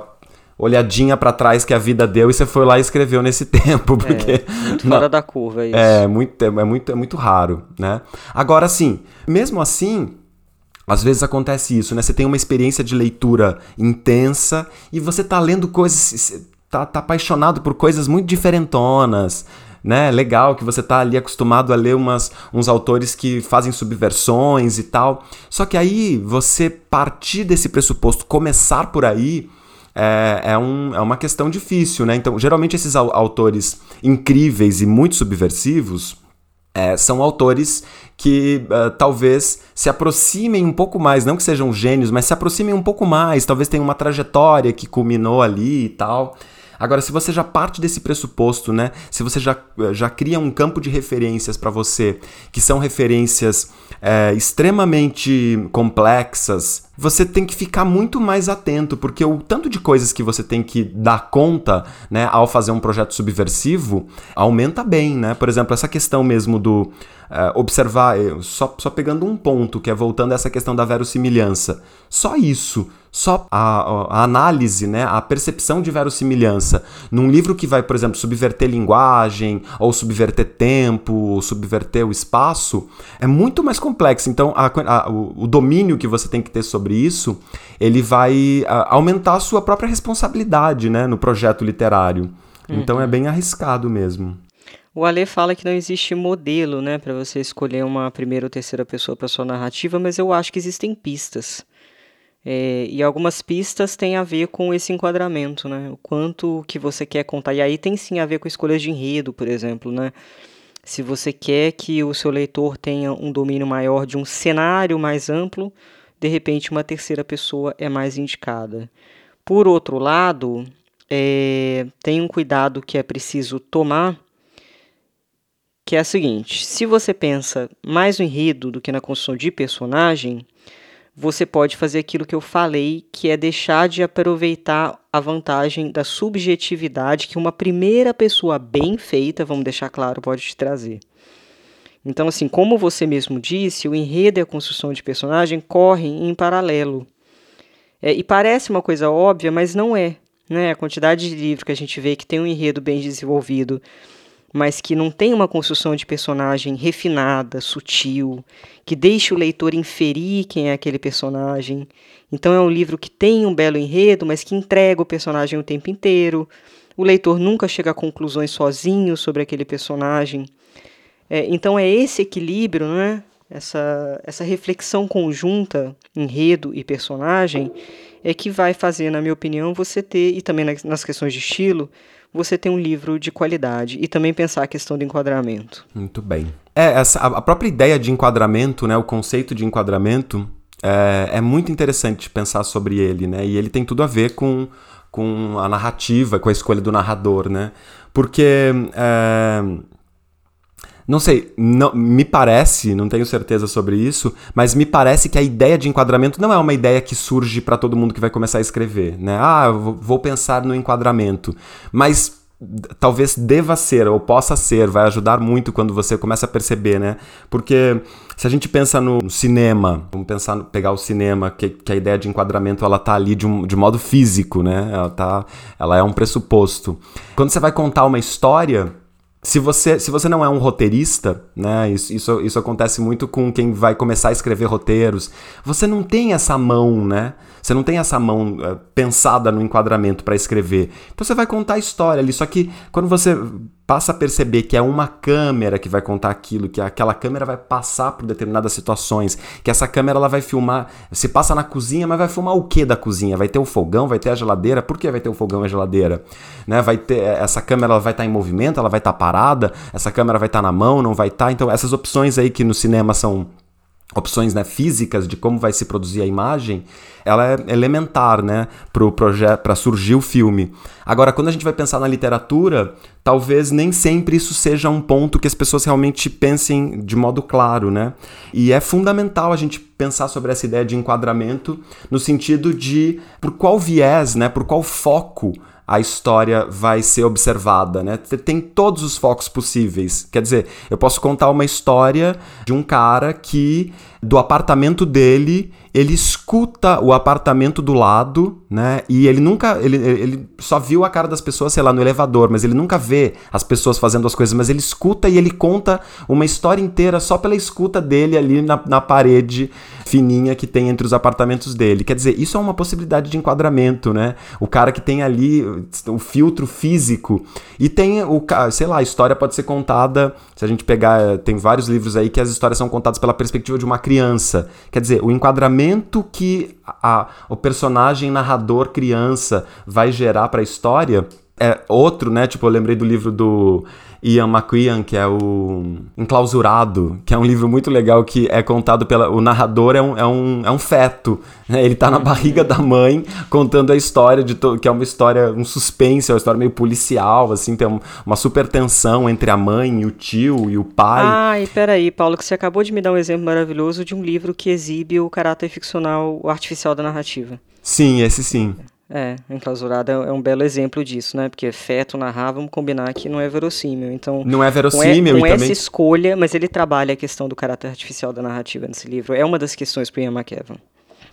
olhadinha para trás que a vida deu e você foi lá e escreveu nesse *laughs* tempo, porque é, muito fora da curva é isso. É muito, é muito, é muito raro, né? Agora, sim, mesmo assim, às vezes acontece isso, né? Você tem uma experiência de leitura intensa e você tá lendo coisas, tá, tá apaixonado por coisas muito diferentonas, né? Legal que você tá ali acostumado a ler umas, uns autores que fazem subversões e tal. Só que aí você partir desse pressuposto, começar por aí, é, é, um, é uma questão difícil, né? Então, geralmente esses autores incríveis e muito subversivos é, são autores que uh, talvez se aproximem um pouco mais, não que sejam gênios, mas se aproximem um pouco mais, talvez tenham uma trajetória que culminou ali e tal. Agora, se você já parte desse pressuposto, né? Se você já, já cria um campo de referências para você, que são referências é, extremamente complexas, você tem que ficar muito mais atento, porque o tanto de coisas que você tem que dar conta, né, ao fazer um projeto subversivo, aumenta bem, né? Por exemplo, essa questão mesmo do uh, observar, só, só pegando um ponto, que é voltando a essa questão da verossimilhança. Só isso, só a, a, análise, né, a percepção de verossimilhança num livro que vai, por exemplo, subverter linguagem, ou subverter tempo, ou subverter o espaço, é muito mais complexo. Então, a, a, o, o, domínio que você tem que ter sobre isso, ele vai aumentar a sua própria responsabilidade né, no projeto literário. Uhum. Então, é bem arriscado mesmo. O Ale fala que não existe modelo, né, para você escolher uma primeira ou terceira pessoa para sua narrativa, mas eu acho que existem pistas. É, e algumas pistas têm a ver com esse enquadramento, né? O quanto que você quer contar. E aí tem sim a ver com escolhas de enredo, por exemplo, né? Se você quer que o seu leitor tenha um domínio maior de um cenário mais amplo, de repente uma terceira pessoa é mais indicada. Por outro lado, é, tem um cuidado que é preciso tomar que é a seguinte: se você pensa mais no enredo do que na construção de personagem, você pode fazer aquilo que eu falei, que é deixar de aproveitar a vantagem da subjetividade que uma primeira pessoa bem feita, vamos deixar claro, pode te trazer. Então, assim, como você mesmo disse, o enredo e a construção de personagem correm em paralelo. É, e parece uma coisa óbvia, mas não é. Né? A quantidade de livros que a gente vê que tem um enredo bem desenvolvido mas que não tem uma construção de personagem refinada, sutil, que deixe o leitor inferir quem é aquele personagem. Então é um livro que tem um belo enredo, mas que entrega o personagem o tempo inteiro. O leitor nunca chega a conclusões sozinho sobre aquele personagem. É, então é esse equilíbrio, né? essa, essa reflexão conjunta, enredo e personagem, é que vai fazer, na minha opinião, você ter, e também nas questões de estilo, você ter um livro de qualidade e também pensar a questão do enquadramento. Muito bem. É, essa, a própria ideia de enquadramento, né, o conceito de enquadramento, é, é muito interessante pensar sobre ele, né, e ele tem tudo a ver com, com a narrativa, com a escolha do narrador, né, porque... É, não sei, não, me parece, não tenho certeza sobre isso, mas me parece que a ideia de enquadramento não é uma ideia que surge para todo mundo que vai começar a escrever, né? Ah, vou pensar no enquadramento. Mas talvez deva ser ou possa ser, vai ajudar muito quando você começa a perceber, né? Porque se a gente pensa no cinema, vamos pensar, pegar o cinema, que, que a ideia de enquadramento ela tá ali de, um, de modo físico, né? Ela, tá, ela é um pressuposto. Quando você vai contar uma história, se você, se você não é um roteirista, né, isso, isso, isso acontece muito com quem vai começar a escrever roteiros, você não tem essa mão, né? Você não tem essa mão uh, pensada no enquadramento para escrever. Então você vai contar a história ali, só que quando você passa a perceber que é uma câmera que vai contar aquilo, que aquela câmera vai passar por determinadas situações, que essa câmera ela vai filmar, se passa na cozinha, mas vai filmar o que da cozinha? Vai ter o fogão, vai ter a geladeira? Por que vai ter o fogão e a geladeira? Né? Vai ter essa câmera ela vai estar tá em movimento, ela vai estar tá parada, essa câmera vai estar tá na mão, não vai estar. Tá? Então essas opções aí que no cinema são opções né, físicas de como vai se produzir a imagem, ela é elementar né, para o projeto, para surgir o filme. Agora, quando a gente vai pensar na literatura, talvez nem sempre isso seja um ponto que as pessoas realmente pensem de modo claro, né? E é fundamental a gente pensar sobre essa ideia de enquadramento no sentido de por qual viés, né, por qual foco a história vai ser observada, né? Tem todos os focos possíveis. Quer dizer, eu posso contar uma história de um cara que do apartamento dele ele escuta o apartamento do lado, né? E ele nunca. Ele, ele só viu a cara das pessoas, sei lá, no elevador, mas ele nunca vê as pessoas fazendo as coisas, mas ele escuta e ele conta uma história inteira só pela escuta dele ali na, na parede fininha que tem entre os apartamentos dele. Quer dizer, isso é uma possibilidade de enquadramento, né? O cara que tem ali o filtro físico. E tem o. Sei lá, a história pode ser contada. Se a gente pegar. Tem vários livros aí que as histórias são contadas pela perspectiva de uma criança. Quer dizer, o enquadramento que a, o personagem narrador criança vai gerar para a história é outro, né? Tipo, eu lembrei do livro do Ian McQueen, que é o Enclausurado, que é um livro muito legal que é contado pela. O narrador é um, é um, é um feto. Né? Ele tá na barriga da mãe contando a história de to... que é uma história, um suspense, é uma história meio policial, assim, tem uma super tensão entre a mãe e o tio e o pai. Ah, e peraí, Paulo, que você acabou de me dar um exemplo maravilhoso de um livro que exibe o caráter ficcional, o artificial da narrativa. Sim, esse sim. É, enclausurada é um belo exemplo disso, né? Porque feto narrar, vamos combinar que não é verossímil. Então, não é verossímil com, e essa também... escolha, mas ele trabalha a questão do caráter artificial da narrativa nesse livro. É uma das questões para Ian McEwan.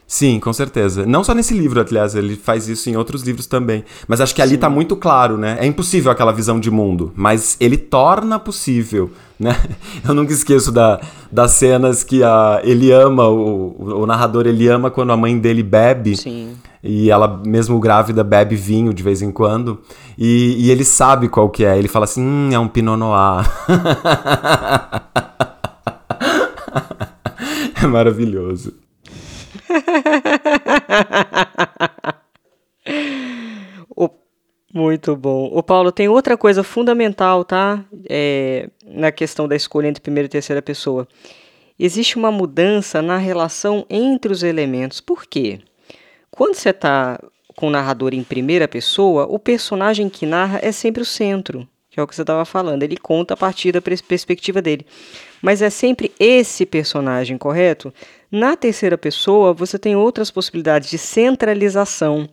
Sim, com certeza. Não só nesse livro, aliás, ele faz isso em outros livros também. Mas acho que ali está muito claro, né? É impossível aquela visão de mundo, mas ele torna possível, né? *laughs* Eu nunca esqueço da, das cenas que a, ele ama, o, o narrador ele ama quando a mãe dele bebe. Sim. E ela, mesmo grávida, bebe vinho de vez em quando. E, e ele sabe qual que é. Ele fala assim, hum, é um Pinot Noir. *laughs* é maravilhoso. *laughs* o, muito bom. O Paulo tem outra coisa fundamental, tá? É, na questão da escolha entre primeira e terceira pessoa. Existe uma mudança na relação entre os elementos. Por quê? Quando você está com o narrador em primeira pessoa, o personagem que narra é sempre o centro, que é o que você estava falando. Ele conta a partir da perspectiva dele. Mas é sempre esse personagem, correto? Na terceira pessoa, você tem outras possibilidades de centralização,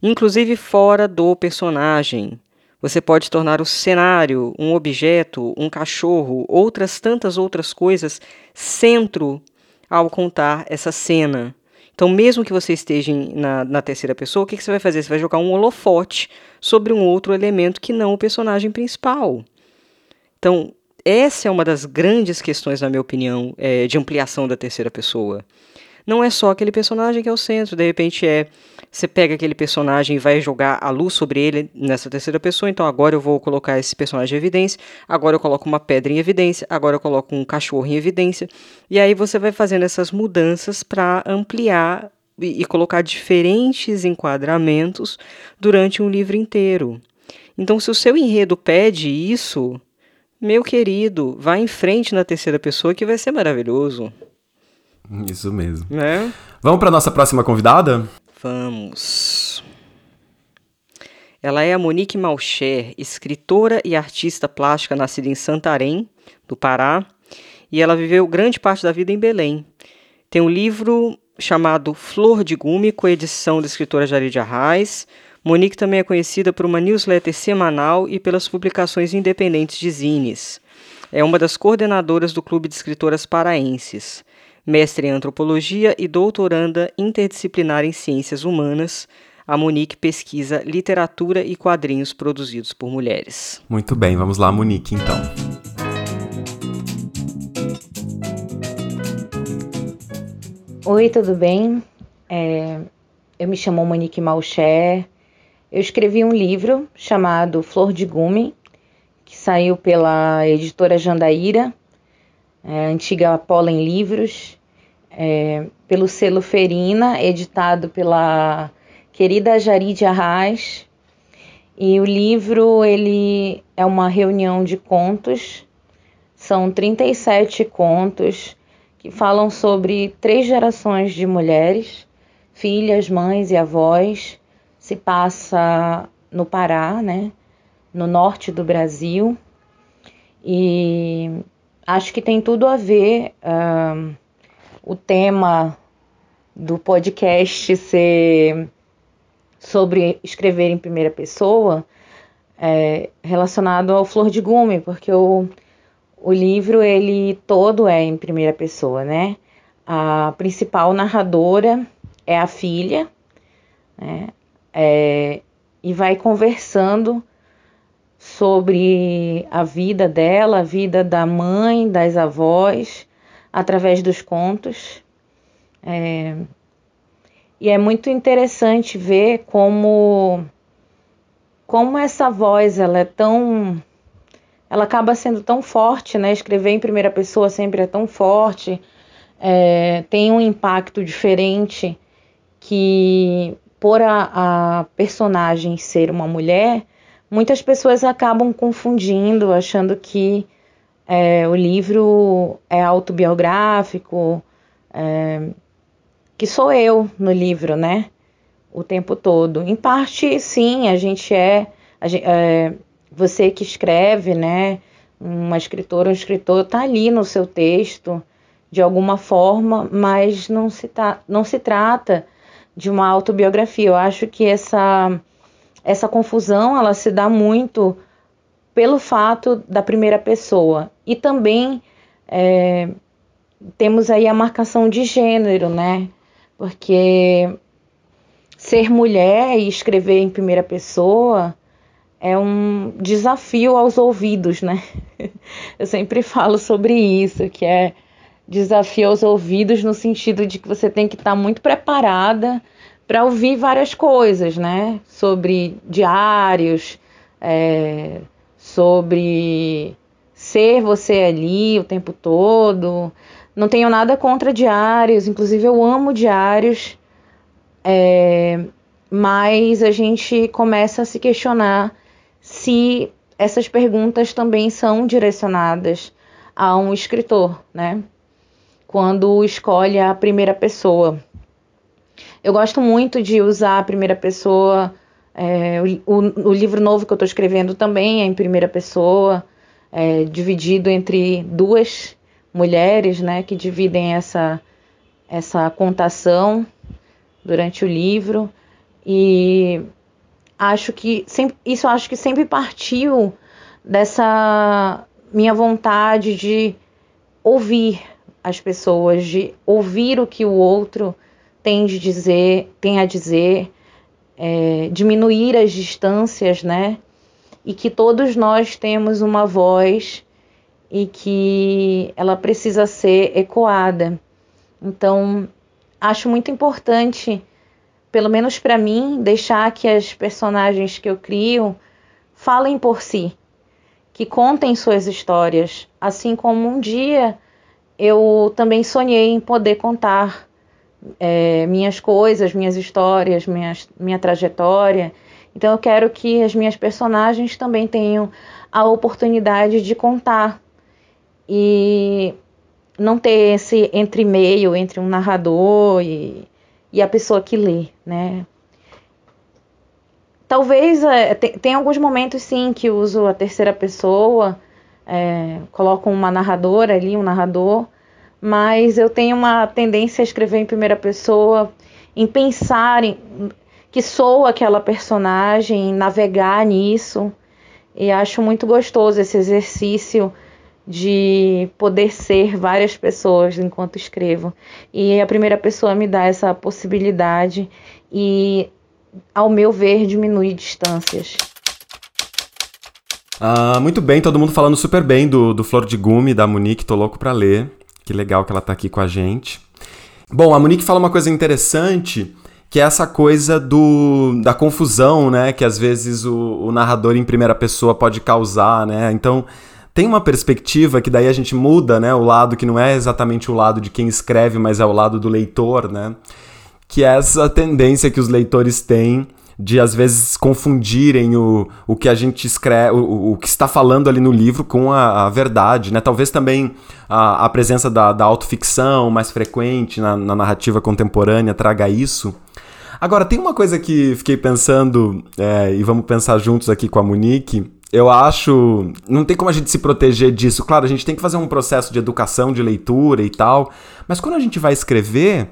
inclusive fora do personagem. Você pode tornar o cenário, um objeto, um cachorro, outras tantas outras coisas centro ao contar essa cena. Então, mesmo que você esteja na, na terceira pessoa, o que, que você vai fazer? Você vai jogar um holofote sobre um outro elemento que não o personagem principal. Então, essa é uma das grandes questões, na minha opinião, é, de ampliação da terceira pessoa. Não é só aquele personagem que é o centro, de repente é você pega aquele personagem e vai jogar a luz sobre ele nessa terceira pessoa, então agora eu vou colocar esse personagem em evidência, agora eu coloco uma pedra em evidência, agora eu coloco um cachorro em evidência, e aí você vai fazendo essas mudanças para ampliar e, e colocar diferentes enquadramentos durante um livro inteiro. Então, se o seu enredo pede isso, meu querido, vá em frente na terceira pessoa que vai ser maravilhoso. *laughs* Isso mesmo. Né? Vamos para nossa próxima convidada? Vamos. Ela é a Monique Malcher, escritora e artista plástica nascida em Santarém, do Pará, e ela viveu grande parte da vida em Belém. Tem um livro chamado Flor de Gume, com edição da escritora Jarid Arraes, Monique também é conhecida por uma newsletter semanal e pelas publicações independentes de zines. É uma das coordenadoras do Clube de Escritoras Paraenses, mestre em antropologia e doutoranda interdisciplinar em ciências humanas. A Monique pesquisa literatura e quadrinhos produzidos por mulheres. Muito bem, vamos lá, Monique, então. Oi, tudo bem? É, eu me chamo Monique Malcher, eu escrevi um livro chamado Flor de Gume, que saiu pela editora Jandaíra, é, antiga Pollen Livros, é, pelo selo Ferina, editado pela querida Jarid Arraes. E o livro ele é uma reunião de contos, são 37 contos que falam sobre três gerações de mulheres, filhas, mães e avós. Se passa no Pará, né? No norte do Brasil. E acho que tem tudo a ver uh, o tema do podcast ser sobre escrever em primeira pessoa é, relacionado ao Flor de Gume, porque o, o livro ele todo é em primeira pessoa, né? A principal narradora é a filha, né? É, e vai conversando sobre a vida dela, a vida da mãe, das avós, através dos contos. É, e é muito interessante ver como como essa voz ela é tão ela acaba sendo tão forte, né? Escrever em primeira pessoa sempre é tão forte, é, tem um impacto diferente que por a, a personagem ser uma mulher, muitas pessoas acabam confundindo, achando que é, o livro é autobiográfico, é, que sou eu no livro, né? O tempo todo. Em parte, sim, a gente é, a gente, é você que escreve, né? Uma escritora, um escritor está ali no seu texto de alguma forma, mas não se, tá, não se trata de uma autobiografia. Eu acho que essa essa confusão ela se dá muito pelo fato da primeira pessoa e também é, temos aí a marcação de gênero, né? porque ser mulher e escrever em primeira pessoa é um desafio aos ouvidos, né? *laughs* Eu sempre falo sobre isso, que é desafio aos ouvidos no sentido de que você tem que estar muito preparada para ouvir várias coisas, né? Sobre diários, é, sobre ser você ali o tempo todo, não tenho nada contra diários, inclusive eu amo diários, é, mas a gente começa a se questionar se essas perguntas também são direcionadas a um escritor, né? Quando escolhe a primeira pessoa. Eu gosto muito de usar a primeira pessoa. É, o, o, livro novo que eu estou escrevendo também é em primeira pessoa, é, dividido entre duas mulheres, né, que dividem essa essa contação durante o livro e acho que sempre, isso acho que sempre partiu dessa minha vontade de ouvir as pessoas, de ouvir o que o outro tem de dizer, tem a dizer, é, diminuir as distâncias, né? E que todos nós temos uma voz e que ela precisa ser ecoada. Então, acho muito importante, pelo menos para mim, deixar que as personagens que eu crio falem por si, que contem suas histórias, assim como um dia eu também sonhei em poder contar é, minhas coisas, minhas histórias, minhas, minha trajetória. Então eu quero que as minhas personagens também tenham a oportunidade de contar e não ter esse entre meio entre um narrador e, e a pessoa que lê, né? Talvez é, tem, tem, alguns momentos sim que uso a terceira pessoa, é, coloco uma narradora ali, um narrador, mas eu tenho uma tendência a escrever em primeira pessoa, em pensar em, que sou aquela personagem, navegar nisso, e acho muito gostoso esse exercício de poder ser várias pessoas enquanto escrevo. E a primeira pessoa me dá essa possibilidade e, ao meu ver, diminui distâncias. Ah, muito bem, todo mundo falando super bem do, do Flor de Gume, da Monique, tô louco pra ler. Que legal que ela tá aqui com a gente. Bom, a Monique fala uma coisa interessante, que é essa coisa do, da confusão, né? Que às vezes o, o narrador em primeira pessoa pode causar, né? Então, tem uma perspectiva que daí a gente muda, né? O lado que não é exatamente o lado de quem escreve, mas é o lado do leitor, né? Que é essa tendência que os leitores têm de às vezes confundirem o, o que a gente escreve, o, o que está falando ali no livro com a, a verdade, né? Talvez também a, a presença da, da autoficção mais frequente na, na narrativa contemporânea traga isso. Agora, tem uma coisa que fiquei pensando, é, e vamos pensar juntos aqui com a Monique. Eu acho. Não tem como a gente se proteger disso. Claro, a gente tem que fazer um processo de educação, de leitura e tal. Mas quando a gente vai escrever,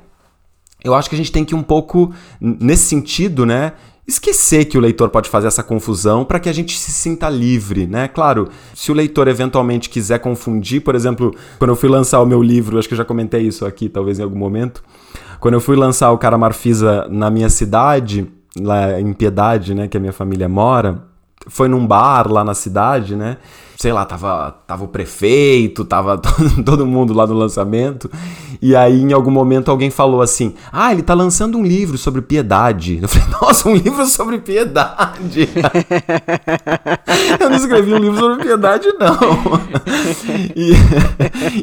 eu acho que a gente tem que um pouco, nesse sentido, né? esquecer que o leitor pode fazer essa confusão para que a gente se sinta livre, né? Claro, se o leitor eventualmente quiser confundir, por exemplo, quando eu fui lançar o meu livro, acho que eu já comentei isso aqui, talvez em algum momento, quando eu fui lançar o Cara Marfisa na minha cidade, lá em Piedade, né, que a minha família mora, foi num bar lá na cidade, né? Sei lá, tava, tava o prefeito, tava *laughs* todo mundo lá no lançamento. E aí, em algum momento, alguém falou assim: Ah, ele tá lançando um livro sobre piedade. Eu falei, *laughs* nossa, um livro sobre piedade. *laughs* eu não escrevi um livro sobre piedade, não. E,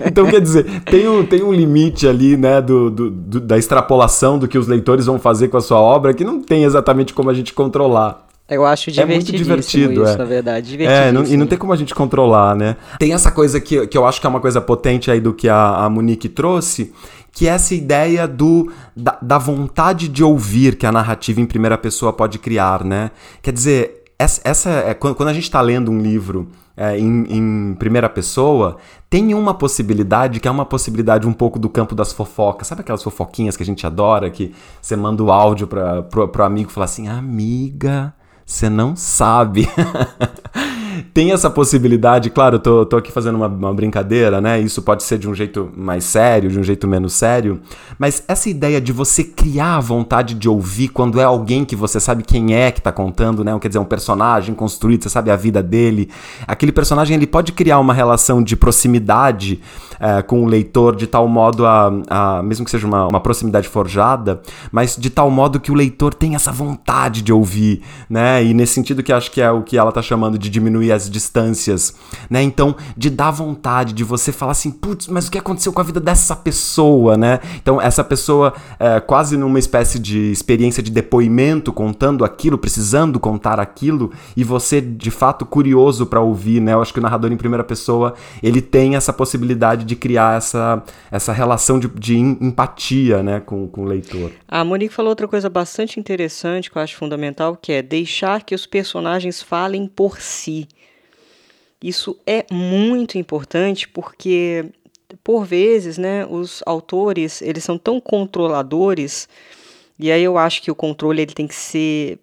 então, quer dizer, tem um, tem um limite ali, né, do, do, do, da extrapolação do que os leitores vão fazer com a sua obra que não tem exatamente como a gente controlar. Eu acho divertidíssimo é muito divertido, isso, é. na verdade. É, não, e não tem como a gente controlar, né? Tem essa coisa que, que eu acho que é uma coisa potente aí do que a, a Monique trouxe, que é essa ideia do, da, da vontade de ouvir que a narrativa em primeira pessoa pode criar, né? Quer dizer, essa, essa é, quando a gente está lendo um livro é, em, em, primeira pessoa, tem uma possibilidade que é uma possibilidade um pouco do campo das fofocas. Sabe aquelas fofoquinhas que a gente adora, que você manda o áudio para pro, pro amigo falar assim, amiga você não sabe. *laughs* Tem essa possibilidade, claro, tô, tô aqui fazendo uma, uma, brincadeira, né? Isso pode ser de um jeito mais sério, de um jeito menos sério, mas essa ideia de você criar a vontade de ouvir quando é alguém que você sabe quem é que tá contando, né? Quer dizer, um personagem construído, você sabe a vida dele. Aquele personagem ele pode criar uma relação de proximidade é, com o leitor de tal modo a, a mesmo que seja uma, uma proximidade forjada, mas de tal modo que o leitor tem essa vontade de ouvir, né? E nesse sentido que acho que é o que ela tá chamando de diminuir as distâncias, né? Então, de dar vontade, de você falar assim, putz, mas o que aconteceu com a vida dessa pessoa, né? Então, essa pessoa é, quase numa espécie de experiência de depoimento, contando aquilo, precisando contar aquilo, e você de fato curioso para ouvir, né? Eu acho que o narrador em primeira pessoa ele tem essa possibilidade de criar essa, essa relação de, de empatia né, com, com o leitor. A Monique falou outra coisa bastante interessante que eu acho fundamental, que é deixar que os personagens falem por si. Isso é muito importante porque, por vezes, né, os autores eles são tão controladores, e aí eu acho que o controle ele tem que ser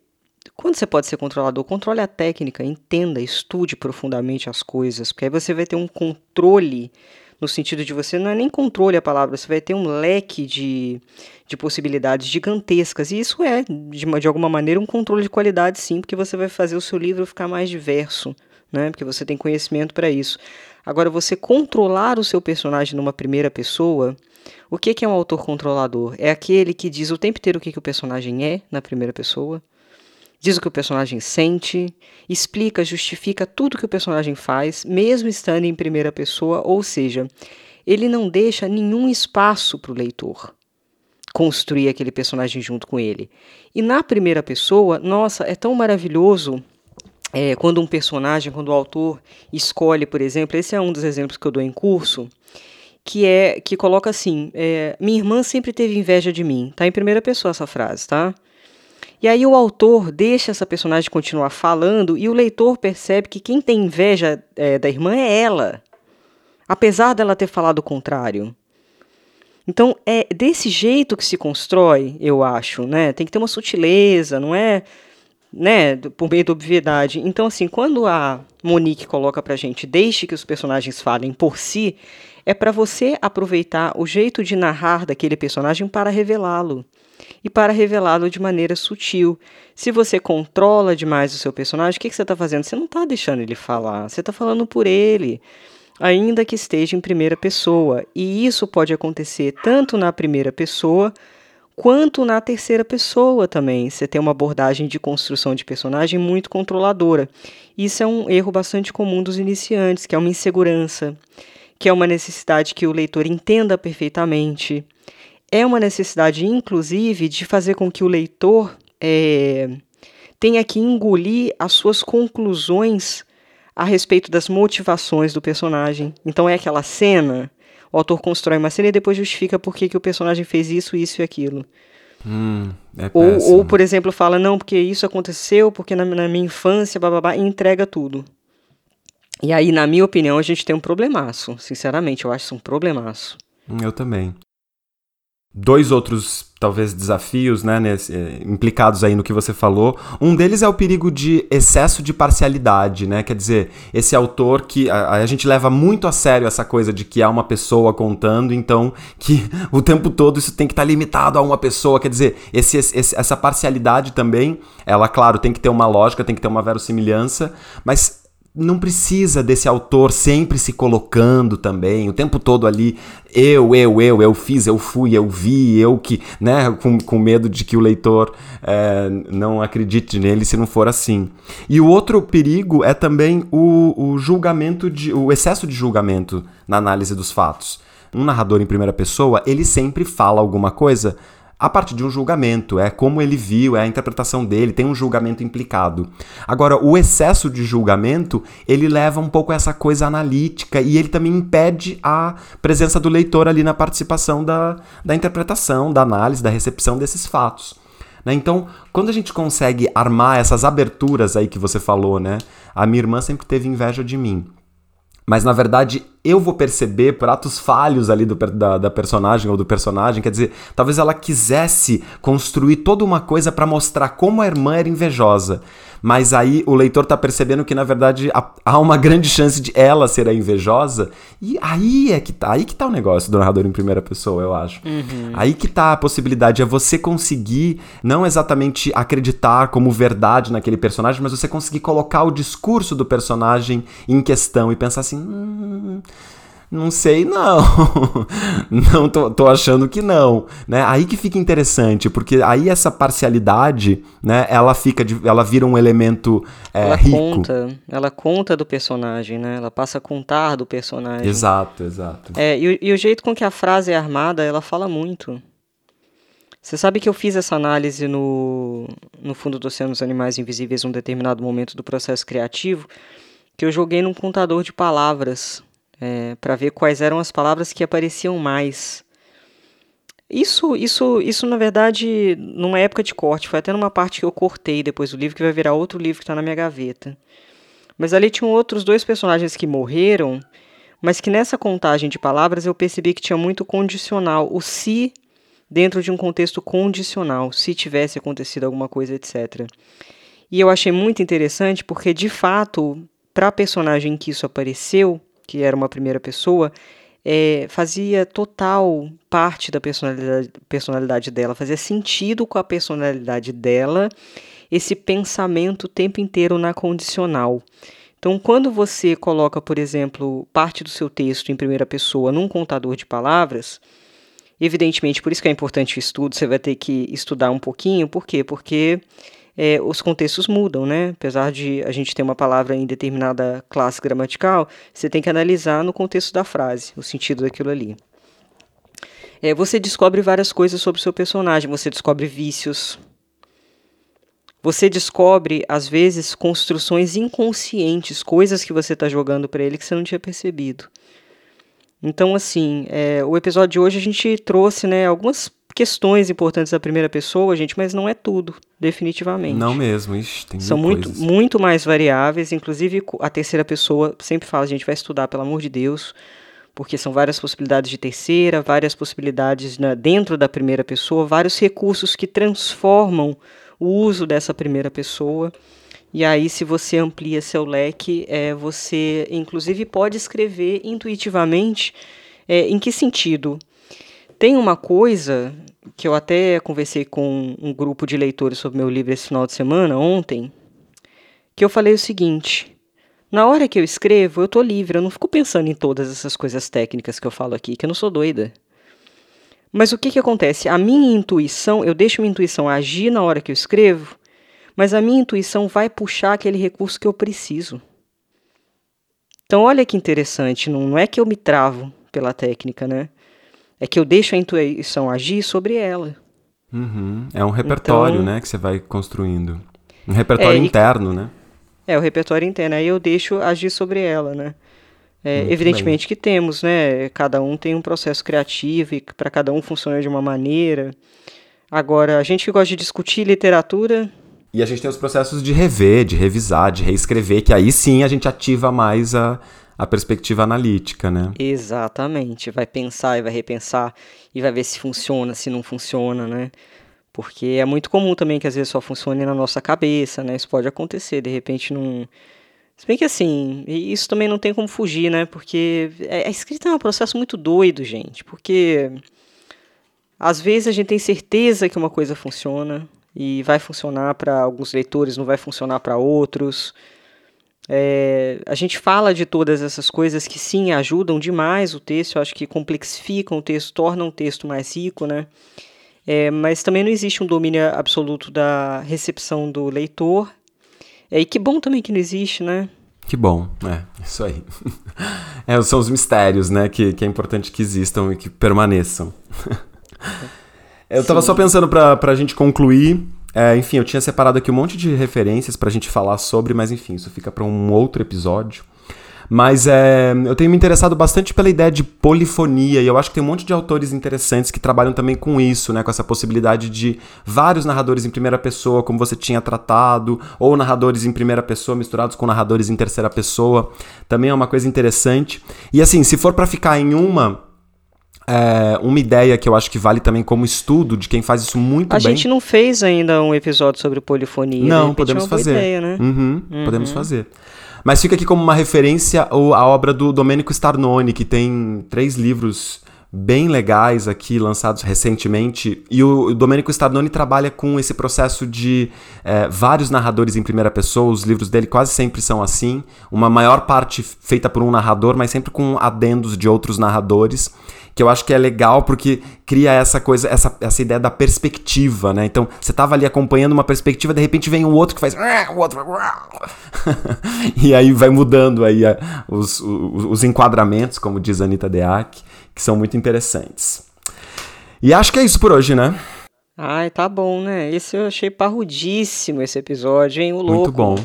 quando você pode ser controlador? Controle a técnica, entenda, estude profundamente as coisas, porque aí você vai ter um controle no sentido de você não é nem controle a palavra, você vai ter um leque de, de possibilidades gigantescas. E isso é, de, de alguma maneira, um controle de qualidade, sim, porque você vai fazer o seu livro ficar mais diverso, né? Porque você tem conhecimento para isso. Agora, você controlar o seu personagem numa primeira pessoa. O que, que é um autor controlador? É aquele que diz o tempo inteiro o que, que o personagem é na primeira pessoa, diz o que o personagem sente, explica, justifica tudo que o personagem faz, mesmo estando em primeira pessoa, ou seja, ele não deixa nenhum espaço para o leitor construir aquele personagem junto com ele. E na primeira pessoa, nossa, é tão maravilhoso é, quando um personagem, quando o autor escolhe, por exemplo, esse é um dos exemplos que eu dou em curso, que é que coloca assim: é, minha irmã sempre teve inveja de mim. Tá em primeira pessoa essa frase, tá? E aí o autor deixa essa personagem continuar falando e o leitor percebe que quem tem inveja é, da irmã é ela, apesar dela ter falado o contrário. Então é desse jeito que se constrói, eu acho, né? Tem que ter uma sutileza, não é, né, por meio da obviedade. Então assim, quando a Monique coloca pra gente, deixe que os personagens falem por si, é para você aproveitar o jeito de narrar daquele personagem para revelá-lo e para revelá-lo de maneira sutil. Se você controla demais o seu personagem, o que, que você está fazendo? Você não está deixando ele falar, você está falando por ele, ainda que esteja em primeira pessoa. E isso pode acontecer tanto na primeira pessoa quanto na terceira pessoa também. Você tem uma abordagem de construção de personagem muito controladora. Isso é um erro bastante comum dos iniciantes, que é uma insegurança, que é uma necessidade que o leitor entenda perfeitamente é uma necessidade, inclusive, de fazer com que o leitor é, tenha que engolir as suas conclusões a respeito das motivações do personagem. Então é aquela cena, o autor constrói uma cena e depois justifica por que, que o personagem fez isso, isso e aquilo. Hum, é ou, ou, por exemplo, fala, não, porque isso aconteceu, porque na, na minha infância, bababá, e entrega tudo. E aí, na minha opinião, a gente tem um problemaço. Sinceramente, eu acho isso um problemaço. Eu também dois outros talvez desafios né, nesse, eh, implicados aí no que você falou. Um deles é o perigo de excesso de parcialidade, né? Quer dizer, esse autor que a, a, gente leva muito a sério essa coisa de que há uma pessoa contando, então que *laughs* o tempo todo isso tem que estar tá limitado a uma pessoa. Quer dizer, esse, esse, essa parcialidade também, ela, claro, tem que ter uma lógica, tem que ter uma verossimilhança, mas não precisa desse autor sempre se colocando também, o tempo todo ali, eu, eu, eu, eu fiz, eu fui, eu vi, eu que, né, com, com medo de que o leitor é, não acredite nele se não for assim. E o outro perigo é também o, o julgamento, de, o excesso de julgamento na análise dos fatos. Um narrador em primeira pessoa, ele sempre fala alguma coisa a partir de um julgamento, é como ele viu, é a interpretação dele, tem um julgamento implicado. Agora, o excesso de julgamento, ele leva um pouco a essa coisa analítica e ele também impede a presença do leitor ali na participação da, da interpretação, da análise, da recepção desses fatos. Né? Então, quando a gente consegue armar essas aberturas aí que você falou, né? A minha irmã sempre teve inveja de mim. Mas na verdade eu vou perceber por atos falhos ali do, da, da, personagem ou do personagem. Quer dizer, talvez ela quisesse construir toda uma coisa para mostrar como a irmã era invejosa. Mas aí o leitor tá percebendo que, na verdade, há uma grande chance de ela ser a invejosa. E aí é que tá. Aí que tá o negócio do narrador em primeira pessoa, eu acho. Uhum. Aí que tá a possibilidade. É você conseguir não exatamente acreditar como verdade naquele personagem, mas você conseguir colocar o discurso do personagem em questão e pensar assim. Hum, não sei, não. *laughs* não tô, tô, achando que não, né? Aí que fica interessante, porque aí essa parcialidade, né? Ela fica, de, ela vira um elemento é, ela rico. Conta, ela conta do personagem, né? Ela passa a contar do personagem. Exato, exato. É, e, e o jeito com que a frase é armada, ela fala muito. Você sabe que eu fiz essa análise no, no Fundo do Oceano dos Animais Invisíveis em um determinado momento do processo criativo, que eu joguei num contador de palavras é, para ver quais eram as palavras que apareciam mais. Isso, isso, isso na verdade, numa época de corte, foi até numa parte que eu cortei depois do livro, que vai virar outro livro que está na minha gaveta. Mas ali tinham outros dois personagens que morreram, mas que nessa contagem de palavras eu percebi que tinha muito condicional. O se dentro de um contexto condicional, se tivesse acontecido alguma coisa, etc. E eu achei muito interessante porque, de fato, para a personagem que isso apareceu, que era uma primeira pessoa, é, fazia total parte da personalidade, personalidade dela, fazia sentido com a personalidade dela esse pensamento o tempo inteiro na condicional. Então, quando você coloca, por exemplo, parte do seu texto em primeira pessoa num contador de palavras, evidentemente, por isso que é importante o estudo, você vai ter que estudar um pouquinho, por quê? Porque é, os contextos mudam, né? Apesar de a gente ter uma palavra em determinada classe gramatical, você tem que analisar no contexto da frase, o sentido daquilo ali. É, você descobre várias coisas sobre o seu personagem, você descobre vícios. Você descobre, às vezes, construções inconscientes, coisas que você está jogando para ele que você não tinha percebido. Então, assim, é, o episódio de hoje a gente trouxe né, algumas questões importantes da primeira pessoa, gente, mas não é tudo, definitivamente. Não mesmo, Ixi, tem São muito, coisas. muito mais variáveis, inclusive a terceira pessoa sempre fala, a gente vai estudar, pelo amor de Deus, porque são várias possibilidades de terceira, várias possibilidades né, dentro da primeira pessoa, vários recursos que transformam o uso dessa primeira pessoa. E aí, se você amplia seu leque, é, você inclusive pode escrever intuitivamente é, em que sentido tem uma coisa que eu até conversei com um grupo de leitores sobre meu livro esse final de semana, ontem, que eu falei o seguinte: na hora que eu escrevo, eu tô livre, eu não fico pensando em todas essas coisas técnicas que eu falo aqui, que eu não sou doida. Mas o que, que acontece? A minha intuição, eu deixo minha intuição agir na hora que eu escrevo, mas a minha intuição vai puxar aquele recurso que eu preciso. Então, olha que interessante, não, não é que eu me travo pela técnica, né? É que eu deixo a intuição agir sobre ela. Uhum. É um repertório, então, né, que você vai construindo. Um repertório é, interno, né? É, o repertório interno. Aí eu deixo agir sobre ela, né? É, evidentemente bem. que temos, né? Cada um tem um processo criativo e para cada um funciona de uma maneira. Agora, a gente que gosta de discutir literatura. E a gente tem os processos de rever, de revisar, de reescrever, que aí sim a gente ativa mais a, a perspectiva analítica, né? Exatamente. Vai pensar e vai repensar e vai ver se funciona, se não funciona, né? Porque é muito comum também que às vezes só funcione na nossa cabeça, né? Isso pode acontecer, de repente não. Se bem que assim, isso também não tem como fugir, né? Porque a escrita é um processo muito doido, gente. Porque às vezes a gente tem certeza que uma coisa funciona e vai funcionar para alguns leitores, não vai funcionar para outros. É, a gente fala de todas essas coisas que sim ajudam demais o texto, eu acho que complexificam o texto, tornam o texto mais rico, né? É, mas também não existe um domínio absoluto da recepção do leitor. É, e que bom também que não existe, né? Que bom, é, isso aí. *laughs* É, são os mistérios, né, que, que é importante que existam e que permaneçam. *laughs* Eu estava só pensando para a gente concluir. É, enfim, eu tinha separado aqui um monte de referências para a gente falar sobre, mas enfim, isso fica para um outro episódio. Mas é, eu tenho me interessado bastante pela ideia de polifonia, e eu acho que tem um monte de autores interessantes que trabalham também com isso, né? Com essa possibilidade de vários narradores em primeira pessoa, como você tinha tratado, ou narradores em primeira pessoa misturados com narradores em terceira pessoa. Também é uma coisa interessante. E assim, se for para ficar em uma, é, uma ideia que eu acho que vale também como estudo de quem faz isso muito a bem. A gente não fez ainda um episódio sobre polifonia. Não, podemos é fazer. Ideia, né? uhum, uhum. Podemos fazer. Mas fica aqui como uma referência a obra do Domenico Starnone, que tem três livros bem legais aqui, lançados recentemente. E o Domenico Starnone trabalha com esse processo de é, vários narradores em primeira pessoa. Os livros dele quase sempre são assim. Uma maior parte feita por um narrador, mas sempre com adendos de outros narradores que eu acho que é legal porque cria essa coisa, essa, essa ideia da perspectiva, né? Então, você tava ali acompanhando uma perspectiva, de repente vem um outro que faz. O outro. *laughs* e aí vai mudando aí os, os, os, enquadramentos, como diz Anitta Deac, que são muito interessantes. E acho que é isso por hoje, né? Ai, tá bom, né? Esse eu achei parrudíssimo esse episódio, hein? O louco. Muito bom.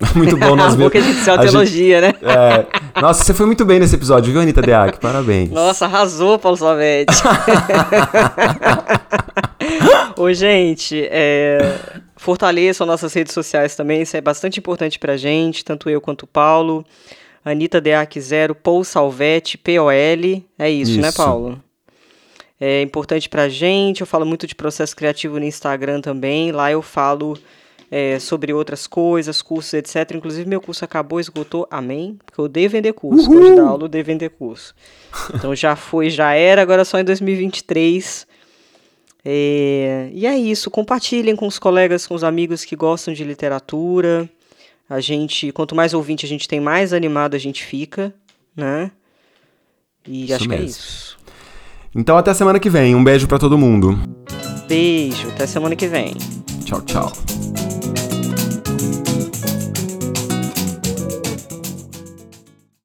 *laughs* Muito bom nós *laughs* ver. boca de céu teologia, né? É, nossa, você foi muito bem nesse episódio, viu, Anitta Deac? Parabéns. Nossa, arrasou, Paulo Salvetti. *laughs* Ô, gente, é, fortaleçam nossas redes sociais também, isso é bastante importante pra gente, tanto eu quanto o Paulo. Anitta Deac Zero, Paul Salvetti, P-O-L, é isso, né, isso, né, Paulo? É importante pra gente, eu falo muito de processo criativo no Instagram também, lá eu falo é, sobre outras coisas, cursos, etc. Inclusive, meu curso acabou, esgotou, amém? Porque eu odeio vender curso. Uhul. Quando dar aula, eu odeio vender curso. Então já foi, já era, agora só em 2023. É, e é isso, compartilhem com os colegas, com os amigos que gostam de literatura. A gente, quanto mais ouvinte a gente tem, mais animado a gente fica, né? E isso acho mesmo. que é isso. Então até semana que vem. Um beijo para todo mundo. Beijo, até semana que vem. Tchau, tchau.